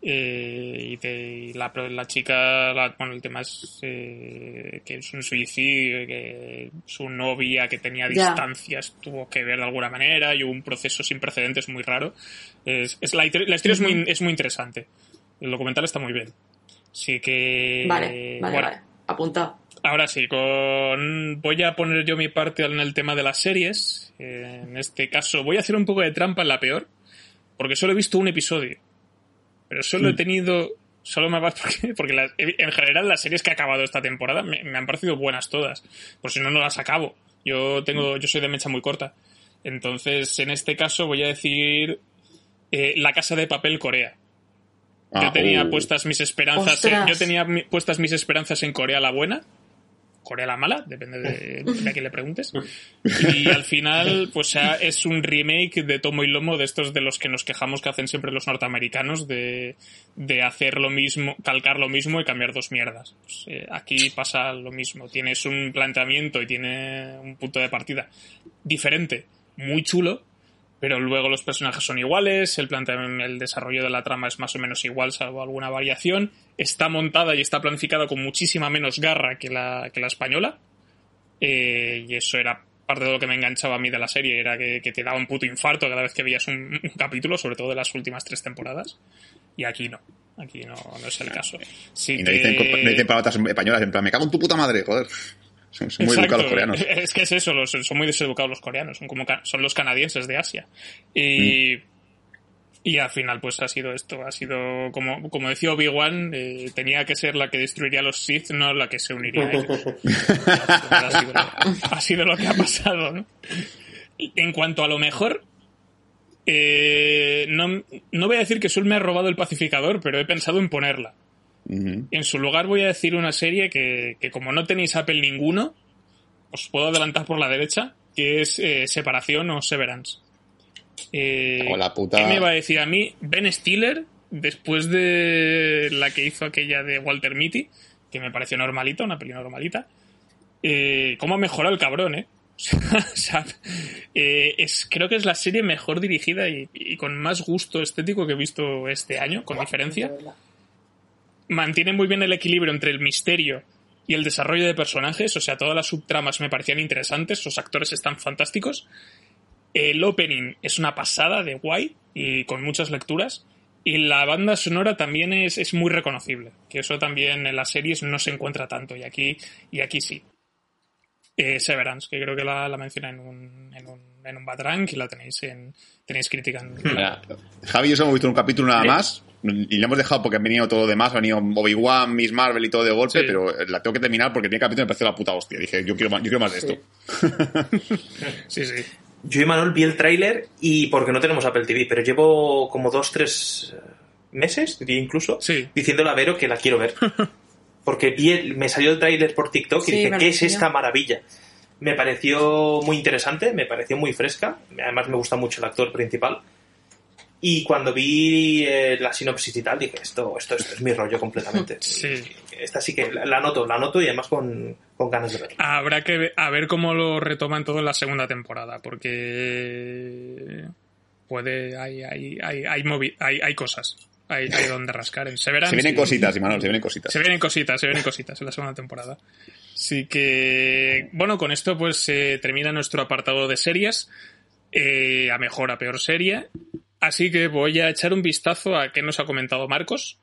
B: Eh, y de- y la, la chica, la- bueno, el tema es eh, que es un suicidio, que su novia que tenía distancias tuvo que ver de alguna manera y hubo un proceso sin precedentes muy raro. Es, es la, la historia es, muy, es muy interesante. El documental está muy bien. Así que...
D: Vale, vale,
B: bueno,
D: vale. Apuntado.
B: Ahora sí, con... voy a poner yo mi parte en el tema de las series. En este caso voy a hacer un poco de trampa en la peor, porque solo he visto un episodio. Pero solo he tenido... Solo me va *laughs* porque, porque la- en general las series que he acabado esta temporada me, me han parecido buenas todas. Por si no, no las acabo. Yo tengo, yo soy de mecha muy corta. Entonces, en este caso voy a decir eh, La Casa de Papel Corea. Yo
A: Ah,
B: tenía
A: uh.
B: puestas mis esperanzas. en- yo tenía puestas mis esperanzas en Corea la buena. Corea la mala, depende de, de a quién le preguntes. *laughs* Y al final, pues es un remake de tomo y lomo de estos de los que nos quejamos que hacen siempre los norteamericanos de, de hacer lo mismo, calcar lo mismo y cambiar dos mierdas. Pues, eh, aquí pasa lo mismo. Tienes un planteamiento y tiene un punto de partida diferente, muy chulo, pero luego los personajes son iguales, el, el desarrollo de la trama es más o menos igual, salvo alguna variación. Está montada y está planificada con muchísima menos garra que la, que la española. Eh, y eso era parte de lo que me enganchaba a mí de la serie, era que, que te daba un puto infarto cada vez que veías un, un capítulo, sobre todo de las últimas tres temporadas. Y aquí no. Aquí no, no es el caso. Sí
A: Y no dicen, no dicen palabras españolas, en plan, me cago en tu puta madre, joder. Son, son muy
B: Exacto.
A: educados los coreanos. *laughs*
B: Es que es eso, los- son muy deseducados los coreanos, son como son los canadienses de Asia. Y,
A: Mm.
B: y al final pues ha sido esto, ha sido como, como decía Obi-Wan, eh, tenía que ser la que destruiría a los Sith, no la que se uniría a ellos. *laughs* ha, sido, ha sido lo que ha pasado, ¿no? Y En cuanto a lo mejor, eh, no, no voy a decir que Sul me ha robado el pacificador, pero he pensado en ponerla. En su lugar voy a decir una serie que, que como no tenéis Apple ninguno, os puedo adelantar por la derecha, que es eh, Separación o Severance. Eh,
A: la puta.
B: ¿Qué me va a decir a mí Ben Stiller después de la que hizo aquella de Walter Mitty, que me pareció normalita, una peli normalita? Eh, ¿Cómo ha mejorado el cabrón, eh? *laughs* O sea, eh, es, creo que es la serie mejor dirigida y, y con más gusto estético que he visto este año, con diferencia mantiene muy bien el equilibrio entre el misterio y el desarrollo de personajes, o sea, todas las subtramas me parecían interesantes, los actores están fantásticos. El opening es una pasada de guay y con muchas lecturas. Y la banda sonora también es, es muy reconocible, que eso también en las series no se encuentra tanto, y aquí, y aquí sí. Eh, Severance, que creo que la, la menciona en un, en un, en un bad rank y la tenéis en tenéis crítica en,
A: Mira, Javi y yo solo hemos visto un capítulo nada
C: Sí.
A: más y le hemos dejado porque han venido todo de más, ha venido Obi-Wan, Miss Marvel y todo de golpe,
B: Sí.
A: pero la tengo que terminar porque tiene capítulo me pareció la puta hostia. Dije, yo quiero más, yo quiero más de esto.
B: Sí, *laughs* sí.
G: Yo y Manuel vi el tráiler y porque no tenemos Apple TV, pero llevo como dos, tres eh, meses, diría incluso,
B: Sí.
G: diciéndole a Vero que la quiero ver. *laughs* Porque vi el- me salió el tráiler por TikTok
D: Sí,
G: y dije, ¿qué es esta maravilla? Me pareció muy interesante, me pareció muy fresca, además me gusta mucho el actor principal. Y cuando vi eh, la sinopsis y tal, dije, esto, esto, esto es mi rollo completamente. *laughs*
B: Sí.
G: Esta sí que la, la noto, la noto y además con, con ganas de verla.
B: Habrá que ver, a ver cómo lo retoman todo en la segunda temporada, porque puede, hay, hay, hay, hay, movi- hay, hay cosas, hay, hay donde rascar. En Severance
A: Se vienen
B: y-
A: cositas, Imanol, se vienen cositas.
B: Se vienen cositas, se vienen cositas en la segunda temporada. Así que, bueno, con esto pues se termina nuestro apartado de series, eh, a mejor, a peor serie. Así que voy a echar un vistazo a qué nos ha comentado Marcos.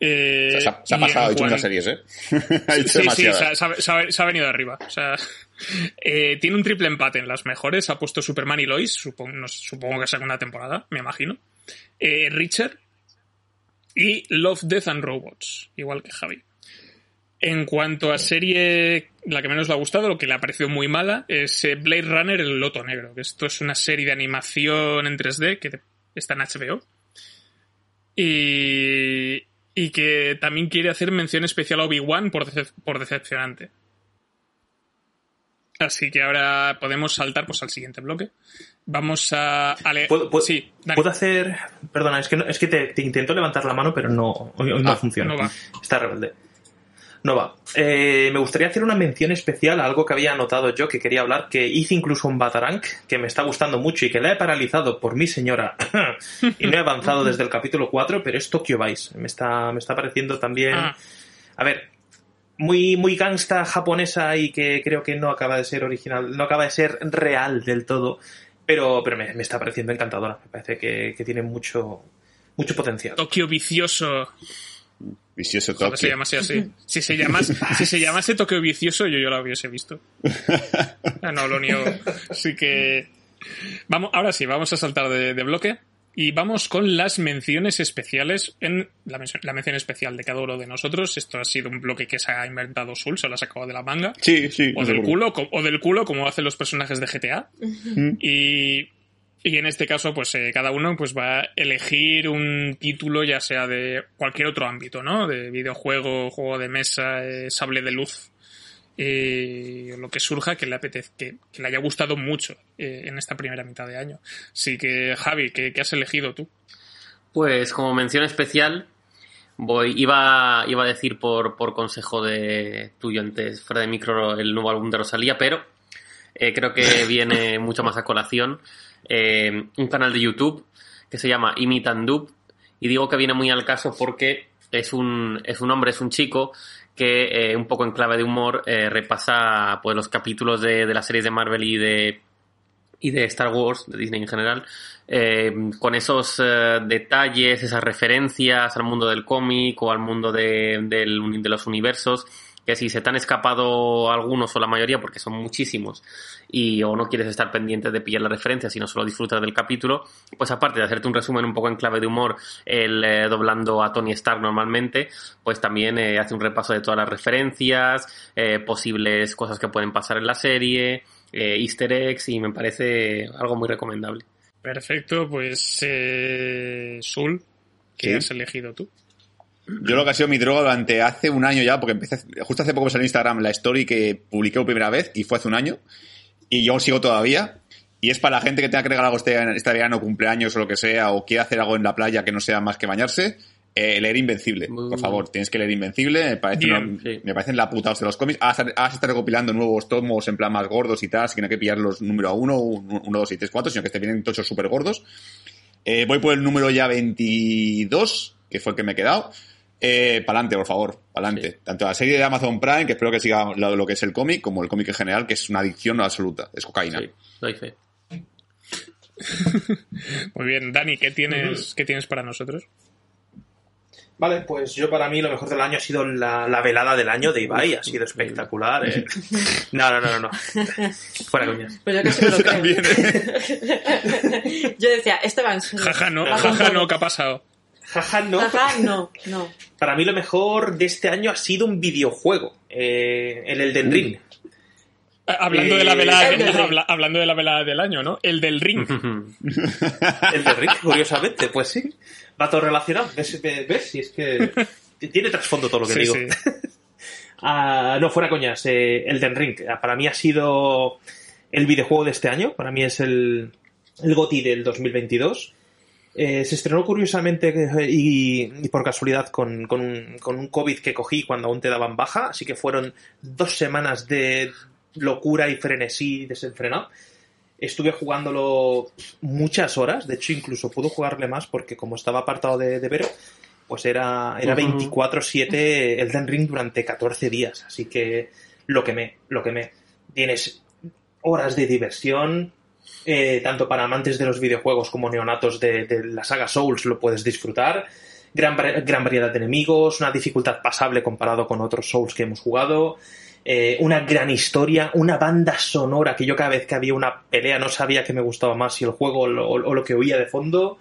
B: Eh,
A: O sea, se ha, se pasado, ha muchas series, ¿eh? *laughs* ha
B: Sí, sí,
A: demasiadas.
B: se ha, se ha- se ha- se ha venido arriba. O sea, *laughs* eh, tiene un triple empate en las mejores. Ha puesto Superman y Lois, supongo, no supongo que segunda temporada, me imagino. Eh, Richard y Love, Death and Robots, igual que Javi. En cuanto a serie, la que menos le ha gustado, lo que le ha parecido muy mala, es eh, Blade Runner, el Loto Negro, esto es una serie de animación en 3D que está en HBO. Y, y que también quiere hacer mención especial a Obi-Wan por, decep- por decepcionante. Así que ahora podemos saltar pues al siguiente bloque. Vamos a... a
G: ¿Puedo, puedo-
B: sí,
G: puedo hacer. Perdona, es que, no- es que te, te intento levantar la mano, pero no, hoy, hoy no
A: Ah,
G: funciona.
B: no va.
G: Está rebelde. No va. Eh, me gustaría hacer una mención especial a algo que había anotado yo que quería hablar, que hice incluso un Batarank, que me está gustando mucho y que la he paralizado por mi señora *laughs* y no he avanzado desde el capítulo 4, pero es Tokyo Vice. Me está, me está pareciendo también.
B: Ah.
G: A ver, muy, muy gangsta japonesa y que creo que no acaba de ser original, no acaba de ser real del todo, pero, pero me, me está pareciendo encantadora. Me parece que, que tiene mucho, mucho potencial.
B: Tokio vicioso.
A: Vicioso
B: Joder, se
A: Tokio.
B: llamase así. Si se llamase, si se llamase Tokio vicioso, yo, yo lo hubiese visto. Ah, no, lo niego. Así que. Vamos, ahora sí, vamos a saltar de, de bloque. Y vamos con las menciones especiales. En la mención, la mención especial de cada uno de nosotros. Esto ha sido un bloque que se ha inventado Sul, se lo ha sacado de la manga.
A: Sí, sí.
B: O del culo, o del culo, como hacen los personajes de GTA. Y, y en este caso, pues eh, cada uno pues va a elegir un título, ya sea de cualquier otro ámbito, ¿no? De videojuego, juego de mesa, eh, sable de luz. eh, lo que surja que le apetezca, que, que le haya gustado mucho eh, en esta primera mitad de año. Así que, Javi, ¿qué, qué has elegido tú?
C: Pues como mención especial, voy, iba, iba a decir por, por consejo de tuyo antes, fuera de micro, el nuevo álbum de Rosalía, pero eh, creo que *laughs* viene mucho más a colación. Eh, un canal de YouTube que se llama Imitan Dub, y digo que viene muy al caso porque es un, es un hombre, es un chico que eh, un poco en clave de humor eh, repasa pues los capítulos de, de las series de Marvel y de y de Star Wars, de Disney en general, con esos detalles, esas referencias al mundo del cómic o al mundo de, de los universos, que si se te han escapado algunos o la mayoría, porque son muchísimos, y o no quieres estar pendiente de pillar la referencia, sino solo disfrutar del capítulo, pues aparte de hacerte un resumen un poco en clave de humor, el eh, doblando a Tony Stark normalmente, pues también eh, hace un repaso de todas las referencias, eh, posibles cosas que pueden pasar en la serie, eh, easter eggs, y me parece algo muy recomendable.
B: Perfecto, pues eh, Sul, ¿qué
A: Sí.
B: has elegido tú?
A: Yo lo que ha sido mi droga durante hace un año ya, porque empecé, justo hace poco me salió en Instagram la story que publiqué por primera vez y fue hace un año. Y yo sigo todavía. Y es para la gente que tenga que regalar algo este, este verano, cumpleaños o lo que sea, o quiera hacer algo en la playa que no sea más que bañarse. Eh, leer Invencible, por
C: Mm.
A: favor, tienes que leer Invencible, me, parece
B: Bien,
A: una-
C: sí.
A: me parecen la puta de los cómics. Ahora, se- está recopilando nuevos tomos en plan más gordos y tal, así que no hay que pillar los número uno, uno, dos y tres, cuatro, sino que te vienen tochos súper gordos. Eh, voy por el número ya 22, que fue el que me he quedado. Eh, pa'lante, por favor, pa'lante.
C: Sí.
A: Tanto la serie de Amazon Prime, que espero que siga lo, lo que es el cómic, como el cómic en general, que es una adicción absoluta, es cocaína.
C: Sí, doy fe. *laughs*
B: Muy bien, Dani, ¿qué tienes, ¿qué tienes para nosotros?
G: Vale, pues yo para mí lo mejor del año ha sido la, la velada del año de Ibai, ha sido espectacular. eh. *laughs* No, no, no, no, no. Fuera coñas.
D: Pues yo casi me lo *laughs* creo.
A: También,
D: Yo decía, este va en serio.
B: Jaja, no, jaja, no, ¿qué ha pasado?
G: Jaja, no.
D: Jaja, no, no.
G: Para mí lo mejor de este año ha sido un videojuego, eh, el Elden Ring.
B: Ah, Hablando
G: Eh,
B: de la velada
D: el del ring.
B: habla- hablando de la velada del año, ¿no? El del ring. *laughs*
G: El de Ring, curiosamente, pues sí. Va todo relacionado. ¿Ves? ¿Ves? Si es que *laughs* tiene trasfondo todo lo que
B: Sí,
G: digo.
B: sí. *laughs*
G: Ah, no, fuera coñas. Eh, Elden Ring. ah, Para mí ha sido el videojuego de este año. Para mí es el, el GOTY del 2022. Eh, se estrenó curiosamente eh, y, y por casualidad con, con un, con un COVID que cogí cuando aún te daban baja. Así que fueron dos semanas de locura y frenesí desenfrenado. Estuve jugándolo muchas horas. De hecho, incluso pude jugarle más porque como estaba apartado de, de Vero, pues era, era
C: Ujú.
G: 24-7 Elden Ring durante 14 días. Así que lo quemé, lo quemé. Tienes horas de diversión, eh, tanto para amantes de los videojuegos como neonatos de, la saga Souls lo puedes disfrutar. Gran, gran variedad de enemigos, una dificultad pasable comparado con otros Souls que hemos jugado. eh, una gran historia, una banda sonora que yo cada vez que había una pelea no sabía que me gustaba más si el juego o lo, que oía de fondo.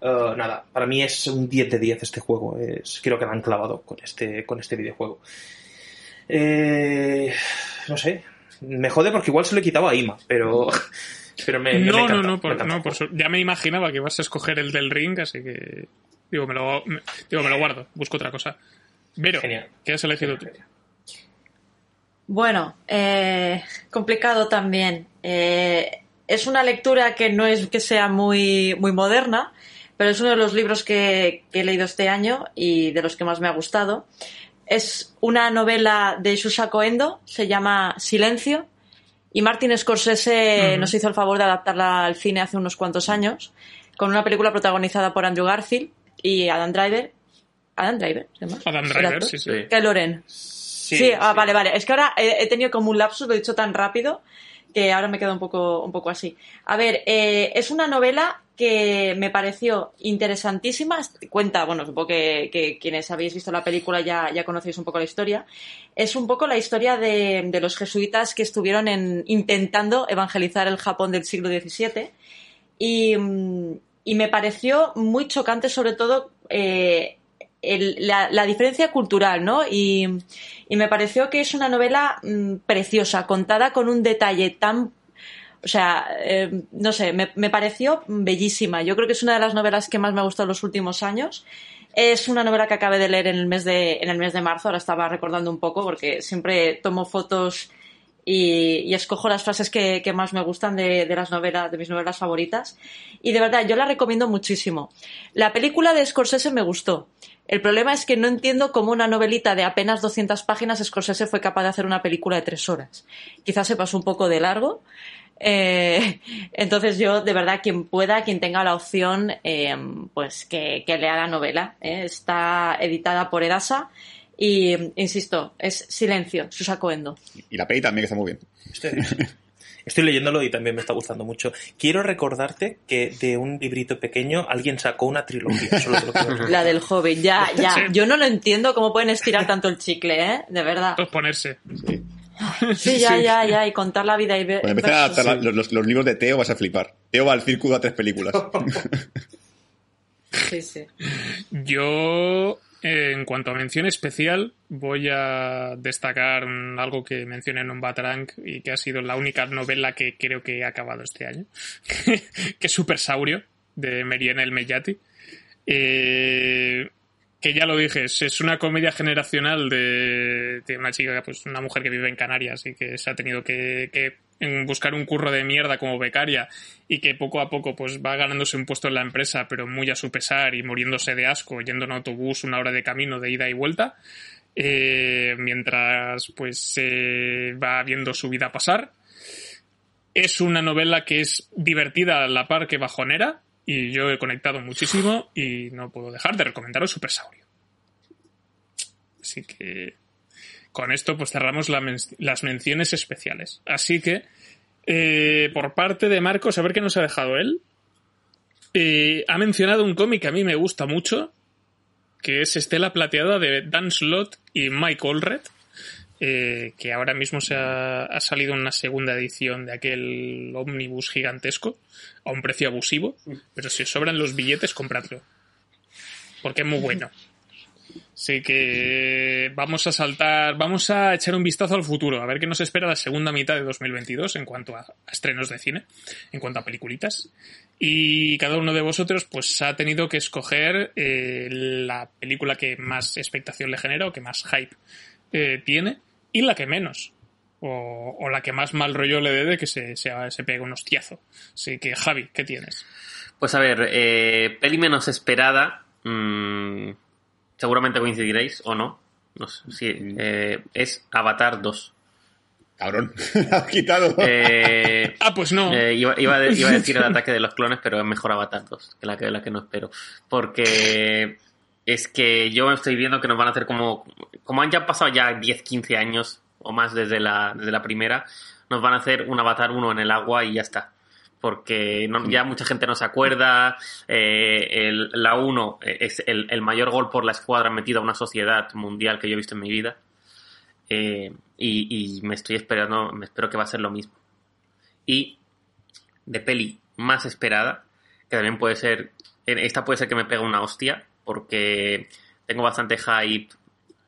G: Eh, nada, para mí es un 10 de 10 este juego. Es, creo que lo han clavado con este, con este videojuego. Eh, no sé. Me jode porque igual se lo he quitado a Ima, pero. *laughs* Pero me, me
B: no,
G: encanta,
B: no, no, por, no por su- ya me imaginaba que ibas a escoger el del ring, así que digo, me lo, me- digo, me lo guardo, busco otra cosa. Vero,
G: Genial.
B: ¿qué has elegido tú?
D: Bueno, eh, complicado también. Eh, es una lectura que no es que sea muy, muy moderna, pero es uno de los libros que, que he leído este año y de los que más me ha gustado. Es una novela de Shusako Endo, se llama Silencio, y Martin Scorsese nos hizo el favor de adaptarla al cine hace unos cuantos años, con una película protagonizada por Andrew Garfield y Adam Driver. Adam Driver, ¿se llama?
B: Adam
D: ¿El
B: Driver, sí, sí.
C: Sí.
D: Que Loren. Sí, ah, vale, vale. Es que ahora he, he tenido como un lapsus, lo he dicho tan rápido que ahora me quedo un poco, un poco así. A ver, eh, es una novela que me pareció interesantísima. Cuenta, bueno, supongo que, que quienes habéis visto la película ya, ya conocéis un poco la historia. Es un poco la historia de, los jesuitas que estuvieron en, intentando evangelizar el Japón del siglo XVII. Y, me pareció muy chocante, sobre todo, eh, la, diferencia cultural, ¿no? Y, y me pareció que es una novela mm, preciosa, contada con un detalle tan. O sea, eh, no sé, me, pareció bellísima. Yo creo que es una de las novelas que más me ha gustado en los últimos años. Es una novela que acabé de leer en el mes de, en el mes de marzo, ahora estaba recordando un poco, porque siempre tomo fotos y, y escojo las frases que, que más me gustan de, de las novelas, de mis novelas favoritas. Y de verdad, yo la recomiendo muchísimo. La película de Scorsese me gustó. El problema es que no entiendo cómo una novelita de apenas 200 páginas Scorsese fue capaz de hacer una película de tres horas. Quizás se pasó un poco de largo. Eh, *laughs* entonces yo, de verdad, quien pueda, quien tenga la opción, eh, pues que, que lea la novela. ¿eh? Está editada por Edasa y, insisto, es Silencio, Susako Endo.
A: Y la peli también que está muy bien.
G: Estoy, estoy leyéndolo y también me está gustando mucho. Quiero recordarte que de un librito pequeño alguien sacó una trilogía. Solo. *laughs*
D: La del joven, ya, ya. *laughs* Yo no lo entiendo cómo pueden estirar tanto el chicle, ¿eh? De verdad.
B: Pues ponerse.
D: Sí, *laughs* ya, ya, ya. Y contar la vida y ver.
A: Cuando empieces a adaptar
G: Sí.
A: los, los- los libros de Teo vas a flipar. Teo va al círculo a tres películas. *laughs*
D: Sí, sí.
B: Yo, eh, en cuanto a mención especial, voy a destacar algo que mencioné en un Batarang y que ha sido la única novela que creo que he acabado este año, *laughs* que es Super Saurio, de Meriene El Meyati. Eh, que ya lo dije, es, una comedia generacional de, una chica, pues una mujer que vive en Canarias y que se ha tenido que, buscar un curro de mierda como becaria y que poco a poco pues va ganándose un puesto en la empresa, pero muy a su pesar y muriéndose de asco, yendo en autobús una hora de camino de ida y vuelta, eh, mientras pues se va viendo su vida pasar. Es una novela que es divertida a la par que bajonera y yo he conectado muchísimo y no puedo dejar de recomendaros Super Saurio. Así que con esto pues cerramos las menciones especiales. Así que eh, por parte de Marcos, a ver qué nos ha dejado él. Eh, ha mencionado un cómic que a mí me gusta mucho, que es Estela Plateada de Dan Slott y Mike Allred, eh, que ahora mismo se ha, salido una segunda edición de aquel ómnibus gigantesco a un precio abusivo, pero si os sobran los billetes, compradlo. Porque es muy bueno. Así que vamos a saltar, vamos a echar un vistazo al futuro, a ver qué nos espera la segunda mitad de 2022 en cuanto a, a estrenos de cine, en cuanto a peliculitas. Y cada uno de vosotros pues ha tenido que escoger eh, la película que más expectación le genera o que más hype eh, tiene y la que menos. O, o la que más mal rollo le dé de que se, se, se pegue un hostiazo. Así que, Javi, ¿qué tienes?
C: Pues a ver, eh, peli menos esperada. mm, seguramente coincidiréis o no. No sé, sí, eh, es Avatar 2.
A: Cabrón, *laughs* la has quitado.
C: Eh, *laughs*
B: Ah, pues no.
C: eh, iba, iba a de- iba a decir el *laughs* ataque de los clones, pero es mejor Avatar 2 que la que, la que no espero. Porque es que yo estoy viendo que nos van a hacer como. Como han ya pasado ya 10, 15 años o más desde la, desde la primera, nos van a hacer un Avatar 1 en el agua y ya está. Porque no- ya mucha gente no se acuerda. eh, el- la 1 es el, el mayor gol por la escuadra metido a una sociedad mundial que yo he visto en mi vida. Eh, y, y me estoy esperando, me espero que va a ser lo mismo. Y de peli más esperada, que también puede ser, esta puede ser que me pegue una hostia, porque tengo bastante hype,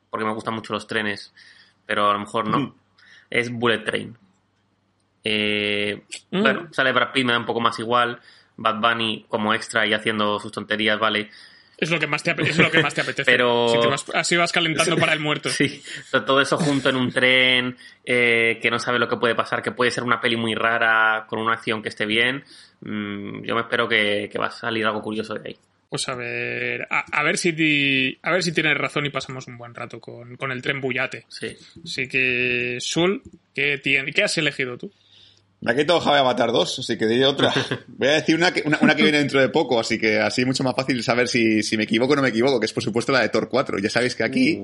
C: porque me gustan mucho los trenes, pero a lo mejor no,
A: Mm.
C: es Bullet Train. Eh,
B: Mm.
C: Bueno, sale Brad Pitt, me da un poco más igual, Bad Bunny como extra y haciendo sus tonterías, vale,
B: Es lo que más te, es lo que más te apetece.
C: Pero-
B: Si te vas- así vas calentando para el muerto.
C: Sí, to- todo eso junto en un tren, eh, que no sabe lo que puede pasar, que puede ser una peli muy rara, con una acción que esté bien. Mm, yo me espero que, que va a salir algo curioso de ahí.
B: Pues a ver, a, a ver si a ver si tienes razón y pasamos un buen rato con, con el tren Bullate.
C: Sí.
B: Así que, Sul, ¿qué, tien- ¿qué has elegido tú?
A: Me ha quitado Java Avatar 2, así que diré otra. *laughs* Voy a decir una que, una, una que viene dentro de poco, así que así es mucho más fácil saber si, si me equivoco o no me equivoco, que es por supuesto la de Thor 4. Ya sabéis que aquí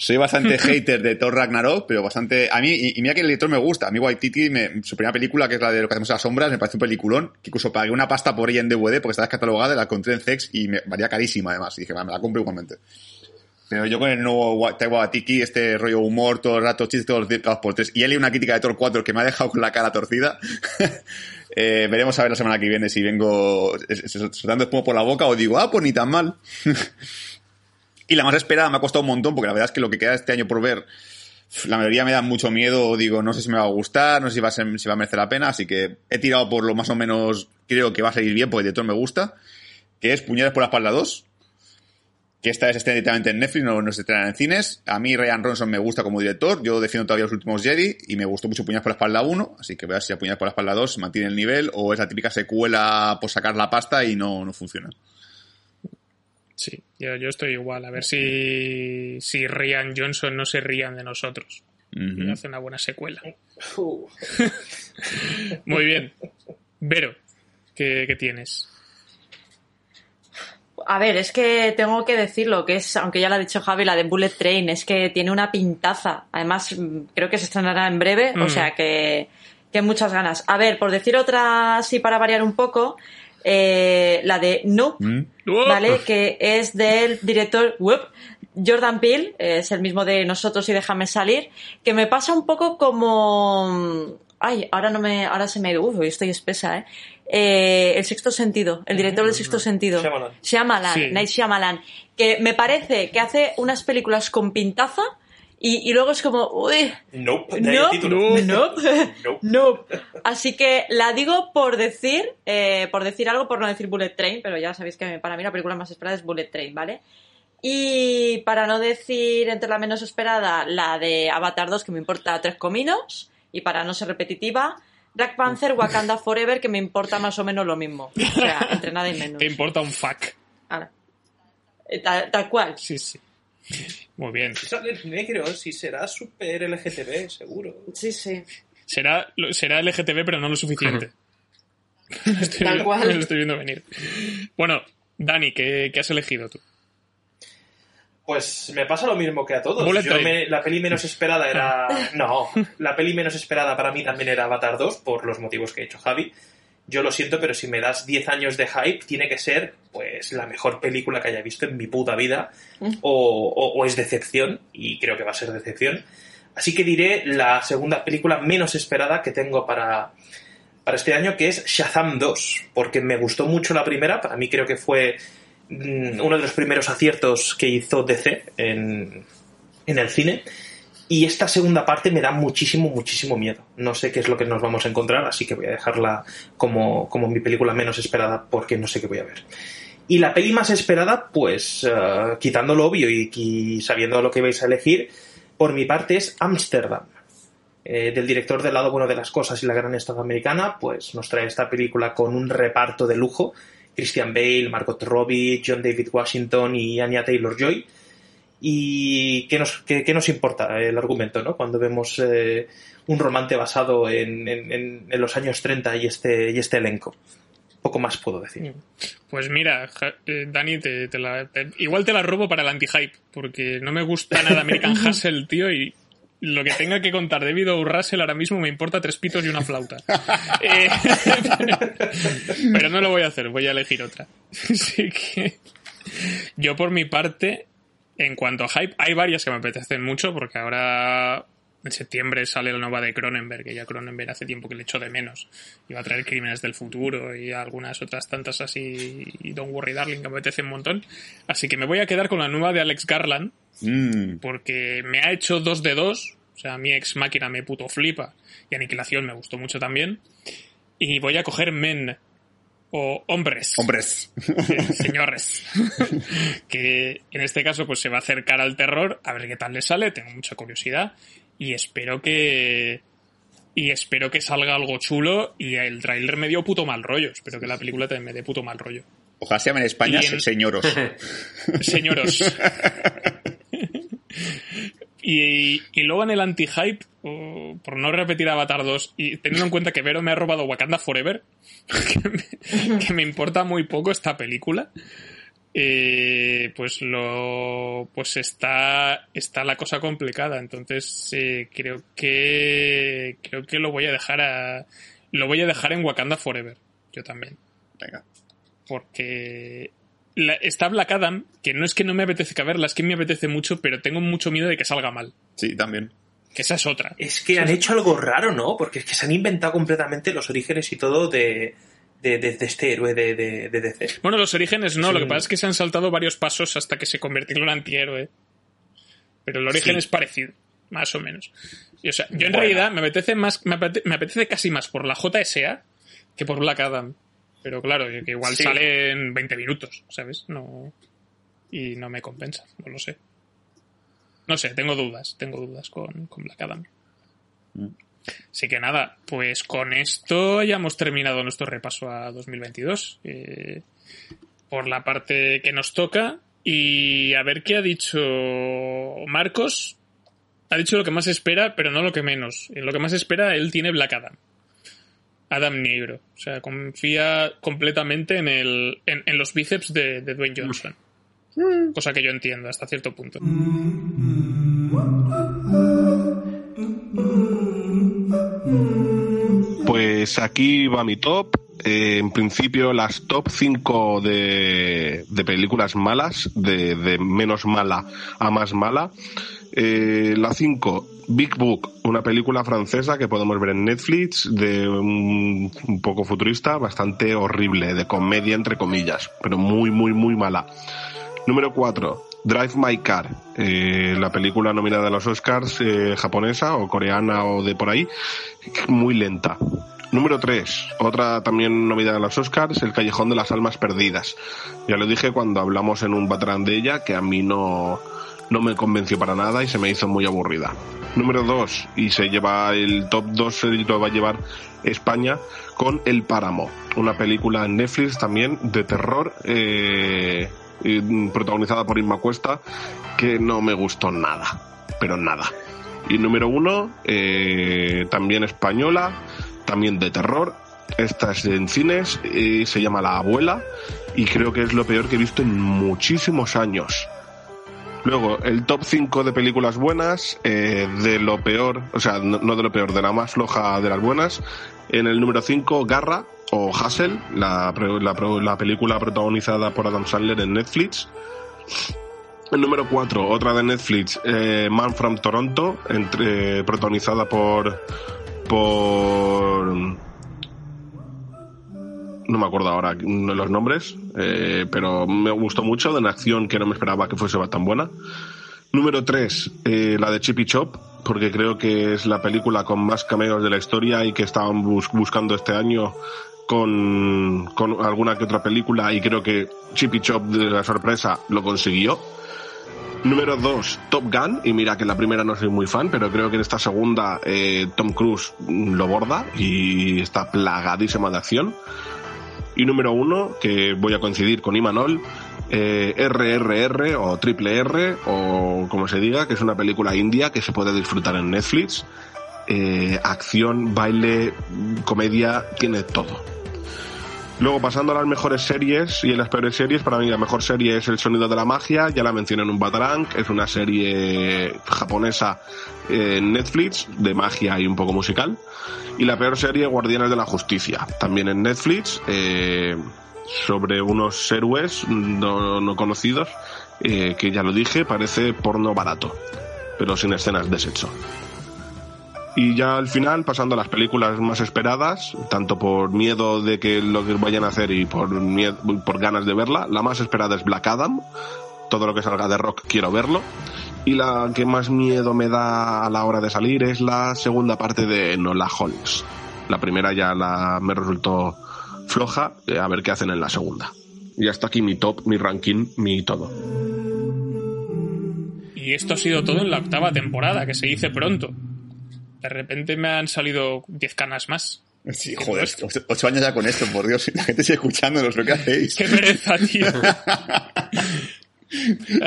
A: soy bastante *laughs* hater de Thor Ragnarok, pero bastante... A mí, y, y mira que el director me gusta. A mí Waititi, me, su primera película, que es la de Lo que hacemos a las sombras, me parece un peliculón, que incluso pagué una pasta por ella en DVD porque estaba descatalogada, la encontré en Zex y me valía carísima además. Y dije, "Va, me la compro igualmente. Pero yo con el nuevo Wa- Taika Waititi, este rollo humor, todo el rato chistes, todos los por tres, y he leído una crítica de Thor 4 que me ha dejado con la cara torcida. *laughs* eh, veremos a ver la semana que viene si vengo soltando espuma por la boca o digo, ah, pues ni tan mal. *laughs* y la más esperada me ha costado un montón, porque la verdad es que lo que queda este año por ver, la mayoría me da mucho miedo, digo, no sé si me va a gustar, no sé si va a, va a merecer la pena, así que he tirado por lo más o menos, creo que va a salir bien, porque el director me gusta, que es Puñales por la espalda 2 que esta es está directamente en Netflix, no, no se estrena en cines. A mí Ryan Ronson me gusta como director, yo defiendo todavía los últimos Jedi y me gustó mucho Puñales por la espalda 1, así que voy a Puñales por la espalda 2 mantiene el nivel o es la típica secuela por sacar la pasta y no, no funciona.
B: Sí, yo, yo estoy igual. A ver si, si Ryan Johnson no se rían de nosotros. Y hace una buena secuela. Muy bien. Vero, ¿qué, qué tienes?
D: A ver, es que tengo que decirlo, que es, aunque ya lo ha dicho Javi, la de Bullet Train, es que tiene una pintaza. Además, mm, creo que se estrenará en breve,
B: Mm.
D: o sea que, que muchas ganas. A ver, por decir otra, así para variar un poco, eh, la de Nope,
A: ¿Mm?
D: ¿vale? Que es del director whoop, Jordan Peele, es el mismo de Nosotros y Déjame Salir, que me pasa un poco como... Ay, ahora no me, ahora se me, uy, estoy espesa, ¿eh? Eh, el sexto sentido, el director del sexto sentido.
G: Shyamalan.
D: Shyamalan,
B: Sí.
D: Night Shyamalan, que me parece que hace unas películas con pintaza y, y luego es como, uy,
G: Nope, de ahí el
D: no,
G: título.
D: no, *laughs*
G: Nope. *laughs*
D: no. Así que la digo por decir, eh, por decir algo, por no decir Bullet Train, pero ya sabéis que para mí la película más esperada es Bullet Train, ¿vale? Y para no decir entre la menos esperada, la de Avatar 2, que me importa tres cominos, y para no ser repetitiva, Black Panther, Wakanda Forever, que me importa más o menos lo mismo. O sea, *laughs* entre nada y menos.
B: ¿Te importa un fuck?
D: Ahora. Eh, Tal, tal cual.
B: Sí, sí. Muy bien. *laughs*
G: Sale negro, si será super LGTB, seguro.
D: Sí, sí.
B: Será, será LGTB, pero no lo suficiente. Lo *laughs* estoy,
D: Tal cual.
B: lo estoy viendo venir. Bueno, Dani, ¿qué, qué has elegido tú?
G: Pues me pasa lo mismo que a todos. Yo me- la peli menos esperada era. *laughs* No, la peli menos esperada para mí también era Avatar 2, por los motivos que ha hecho Javi. Yo lo siento, pero si me das 10 años de hype, tiene que ser pues la mejor película que haya visto en mi puta vida. O, o- o es decepción, y creo que va a ser decepción. Así que diré la segunda película menos esperada que tengo para, para este año, que es Shazam 2, porque me gustó mucho la primera, para mí creo que fue mm, uno de los primeros aciertos que hizo DC en, en el cine. Y esta segunda parte me da muchísimo, muchísimo miedo. No sé qué es lo que nos vamos a encontrar, así que voy a dejarla como, como mi película menos esperada porque no sé qué voy a ver. Y la peli más esperada, pues eh, quitando lo obvio y, y sabiendo lo que vais a elegir, por mi parte es Amsterdam. Eh, del director del lado bueno de las cosas y la gran estado americana, pues nos trae esta película con un reparto de lujo. Christian Bale, Margot Robbie, John David Washington y Anya Taylor-Joy. ¿Y qué nos, qué, qué nos importa el argumento, ¿no? Cuando vemos eh, un romance basado en, en- los años 30 y este, y este elenco. Poco más puedo decir.
B: Pues mira, eh, Dani, te, te la- te- igual te la robo para el anti-hype, porque no me gusta nada American *laughs* Hustle, tío, y lo que tenga que contar de David O. Russell ahora mismo me importa tres pitos y una flauta. *laughs* Eh, *laughs* pero no lo voy a hacer, voy a elegir otra. Así que yo por mi parte, en cuanto a hype, hay varias que me apetecen mucho, porque ahora en septiembre sale la nueva de Cronenberg, que ya Cronenberg hace tiempo que le echo de menos. Iba a traer Crímenes del Futuro y algunas otras tantas así, y Don't Worry Darling, que me apetece un montón. Así que me voy a quedar con la nueva de Alex Garland,
A: Mm.
B: porque me ha hecho dos de dos. O sea, mi ex máquina me puto flipa. Y Aniquilación me gustó mucho también. Y voy a coger Men. O hombres.
A: Hombres.
B: Señores. *laughs* que en este caso pues se va a acercar al terror, a ver qué tal le sale, tengo mucha curiosidad y espero que y espero que salga algo chulo y el tráiler me dio puto mal rollo, espero que la película también me dé puto mal rollo.
A: Ojalá se llame en España
B: en-
A: señoros. *laughs*
B: Señoros. *laughs* y, y luego en el anti-hype, por no repetir Avatar 2, y teniendo en cuenta que Vero me ha robado Wakanda Forever, *laughs* que me, que me importa muy poco esta película, eh, pues lo pues está está la cosa complicada entonces eh, creo que creo que lo voy a dejar a lo voy a dejar en Wakanda Forever yo también
A: Venga.
B: porque la- está Black Adam, que no es que no me apetezca verla, es que me apetece mucho, pero tengo mucho miedo de que salga mal.
A: Sí, también.
B: Que esa es otra.
G: Es que han hecho algo raro, ¿no? Porque es que se han inventado completamente los orígenes y todo de, de, de- de este héroe de, de, de DC.
B: Bueno, los orígenes no,
G: Sí.
B: lo que pasa es que se han saltado varios pasos hasta que se convirtió en un antihéroe. Pero el origen
G: Sí.
B: es parecido, más o menos. Y, o sea, yo en
G: Bueno.
B: realidad me apetece más, me apetece casi más por la JSA que por Black Adam. Pero claro, que igual
G: Sí.
B: sale en 20 minutos, ¿sabes? No. Y no me compensa, no lo sé. No sé, tengo dudas, tengo dudas con, con Black Adam. Así que nada, pues con esto ya hemos terminado nuestro repaso a 2022. eh, por la parte que nos toca. Y a ver qué ha dicho Marcos. Ha dicho lo que más espera, pero no lo que menos. En lo que más espera, él tiene Black Adam. Adam Negro. O sea, confía completamente en, el, en, en los bíceps de, de Dwayne Johnson. Cosa que yo entiendo hasta cierto punto.
H: Pues aquí va mi top. Eh, en principio, las top 5 de, de películas malas, de, de menos mala a más mala. Eh, la 5, Big Book, una película francesa que podemos ver en Netflix, de un, poco futurista, bastante horrible, de comedia entre comillas, pero muy, muy, muy mala. Número 4, Drive My Car, eh, la película nominada a los Oscars eh, japonesa o coreana o de por ahí, muy lenta. Número 3, otra también nominada a los Oscars, El Callejón de las Almas Perdidas. Ya lo dije cuando hablamos en un batrán de ella, que a mí no, no me convenció para nada y se me hizo muy aburrida. Número 2, y se lleva el top 2, se lo va a llevar España con El Páramo, una película en Netflix también de terror, eh, protagonizada por Inma Cuesta, que no me gustó nada, pero nada. Y número 1, también española, también de terror. Esta es en cines y se llama La Abuela y creo que es lo peor que he visto en muchísimos años. Luego, el top 5 de películas buenas, eh, de lo peor, o sea, no, de lo peor, de la más floja de las buenas. En el número 5, Garra o Hassel, la, la, la película protagonizada por Adam Sandler en Netflix. El número 4, otra de Netflix, eh, Man from Toronto, entre, protagonizada por. por. No me acuerdo ahora los nombres, eh, pero me gustó mucho, de una acción que no me esperaba que fuese tan buena. Número 3, la de Chippy Chop, porque creo que es la película con más cameos de la historia y que estaban bus- buscando este año con, con alguna que otra película y creo que Chippy Chop de la sorpresa lo consiguió. Número 2, Top Gun. Y mira que en la primera no soy muy fan, pero creo que en esta segunda eh, Tom Cruise lo borda y está plagadísima de acción. Y número 1, que voy a coincidir con Imanol, eh, RRR o Triple R o como se diga, que es una película india que se puede disfrutar en Netflix. Eh, acción, baile, comedia, tiene todo. Luego, pasando a las mejores series y en las peores series, para mí la mejor serie es El sonido de la magia, ya la mencioné en un Batarang, es una serie japonesa eh, en Netflix, de magia y un poco musical. Y la peor serie, Guardianes de la Justicia, también en Netflix, eh, sobre unos héroes no, no conocidos, eh, que ya lo dije, parece porno barato, pero sin escenas de sexo. Y ya al final, pasando a las películas más esperadas, tanto por miedo de que lo que vayan a hacer y por, por ganas de verla, la más esperada es Black Adam. Todo lo que salga de rock quiero verlo. Y la que más miedo me da a la hora de salir es la segunda parte de Nola Holmes. La primera ya la, me resultó floja, eh, a ver qué hacen en la segunda. Y hasta aquí mi top, mi ranking, mi todo.
B: Y esto ha sido todo en la octava temporada, que se dice pronto. De repente me han salido 10 canas más.
A: Sí, joder, ocho, ocho años ya con esto, por Dios. *laughs* La gente sigue escuchándonos, ¿lo que hacéis?
B: ¡Qué pereza, tío! *laughs*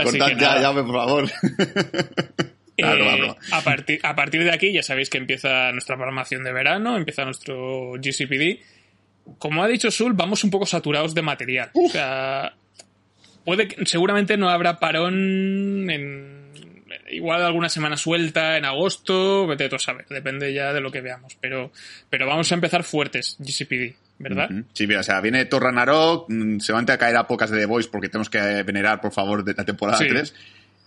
A: Cortad ya, ya, por favor.
B: Eh,
A: claro.
B: a, partir, a partir de aquí ya sabéis que empieza nuestra programación de verano, empieza nuestro GCPD. Como ha dicho Sul, vamos un poco saturados de material. O sea, puede que, seguramente no habrá parón en igual alguna semana suelta en agosto, vete tú a saber, depende ya de lo que veamos, pero pero vamos a empezar fuertes GCPD, ¿verdad?
A: Ujú. Sí, mira, o sea, viene Thor Ragnarok, mm, se van a caer a pocas de The Voice porque tenemos que venerar, por favor, de la temporada
B: Sí.
A: 3.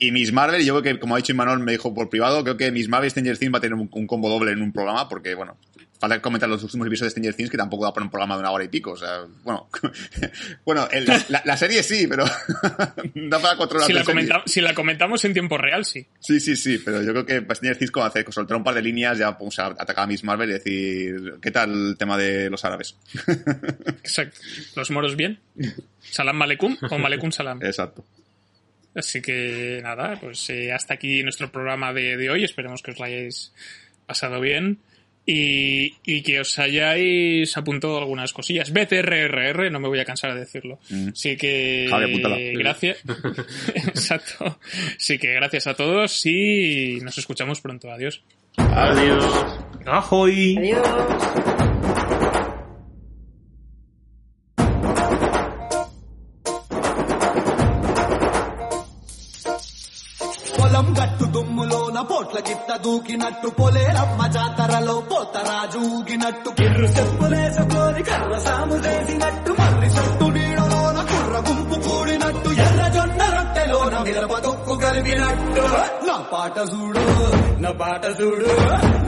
A: Y Miss Marvel, yo creo que, como ha dicho Imanol, me dijo por privado, creo que Miss Marvel y Stranger Things va a tener un, un combo doble en un programa porque, bueno, falta comentar los últimos episodios de Stranger Things que tampoco da para un programa de una hora y pico. O sea, bueno, *laughs* bueno el- la, la- serie sí, pero *laughs* da para cuatro horas
B: Si la, comenta- si la comentamos en tiempo real, sí.
A: Sí, sí, sí, pero yo creo que para Stranger Things como hacer, soltar un par de líneas ya vamos a atacar a Miss Marvel y decir, ¿qué tal el tema de los árabes? *laughs*
B: Exacto. ¿Los moros bien? ¿Salam Malecum o Malecum Salam?
A: Exacto.
B: Así que nada, pues eh, hasta aquí nuestro programa de, de hoy. Esperemos que os lo hayáis pasado bien y, y que os hayáis apuntado algunas cosillas. BTRRR, no me voy a cansar de decirlo.
A: Mm.
B: Así que gracias. *laughs* Exacto. Así que gracias a todos y nos escuchamos pronto. Adiós.
C: Adiós.
G: ¡Ahoy!
D: Adiós.
I: దుమ్ములోన పోట్ల గిట్ట దూకినట్టు పొలేరమ్మ జాతరలో పోతరాజు ఊగినట్టు కిర్రు చెప్పులేసుకొని కర్ర సాము చేసినట్టు మర్రి చుట్టూ నీడలోన కుర్ర గుంపు కూడినట్టు ఎర్ర జొన్న రొట్టెలోన మిరప దొక్కు కలిపినట్టు నా పాట చూడు నా పాట చూడు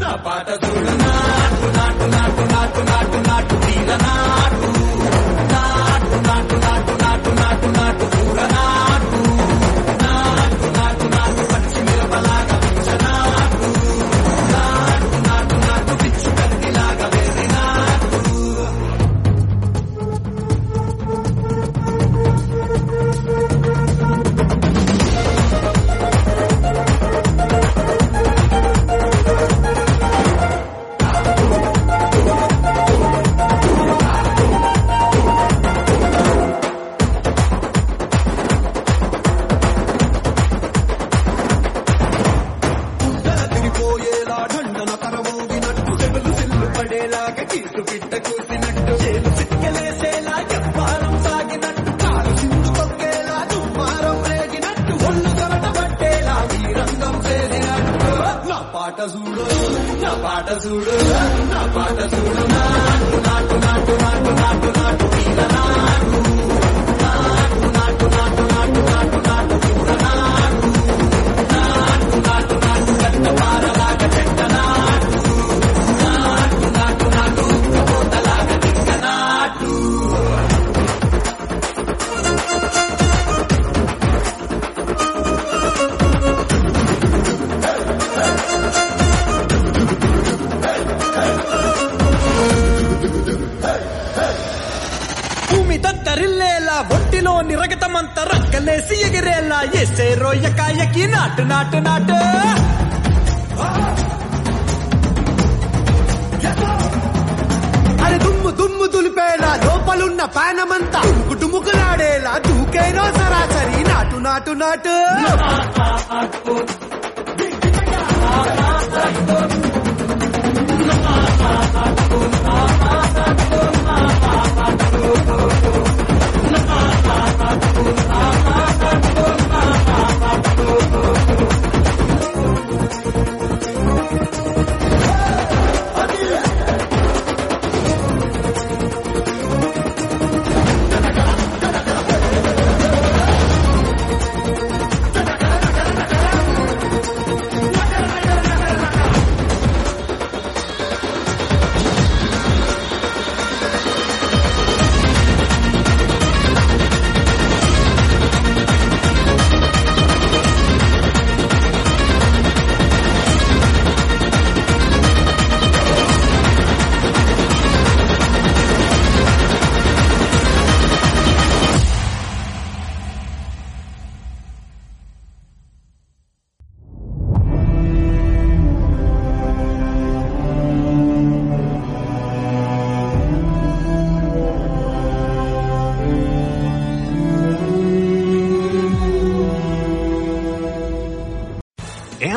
I: నా పాట చూడు నాటు నాటు నాటు నాటు నాటు నాటు నీల నాటు నాటు నాటు నాటు నాటు నాటు నాటు కూర నాటు నాటు పడేలాగా కీసు పిట్ట కూసినట్టు చేలు సిక్కలేసేలా చెప్పారం సాగినట్టు. కాలు సింధు తొక్కేలా దుమ్మారం రేగినట్టు. ఒళ్ళు దొరట పట్టేలా వీరంగం నా పాట చూడు నా పాట చూడు నా పాట చూడు. నాటు నాటు నాటు నాటు నాటు నాటు. రొయ్యకాయకి నాటు నాటు నాటు. అరే దుమ్ము దుమ్ము దులిపేలా లోపలున్న పానమంతా కుటుముకులాడేలా దూకేనో సరాసరి నాటు నాటు నాటు.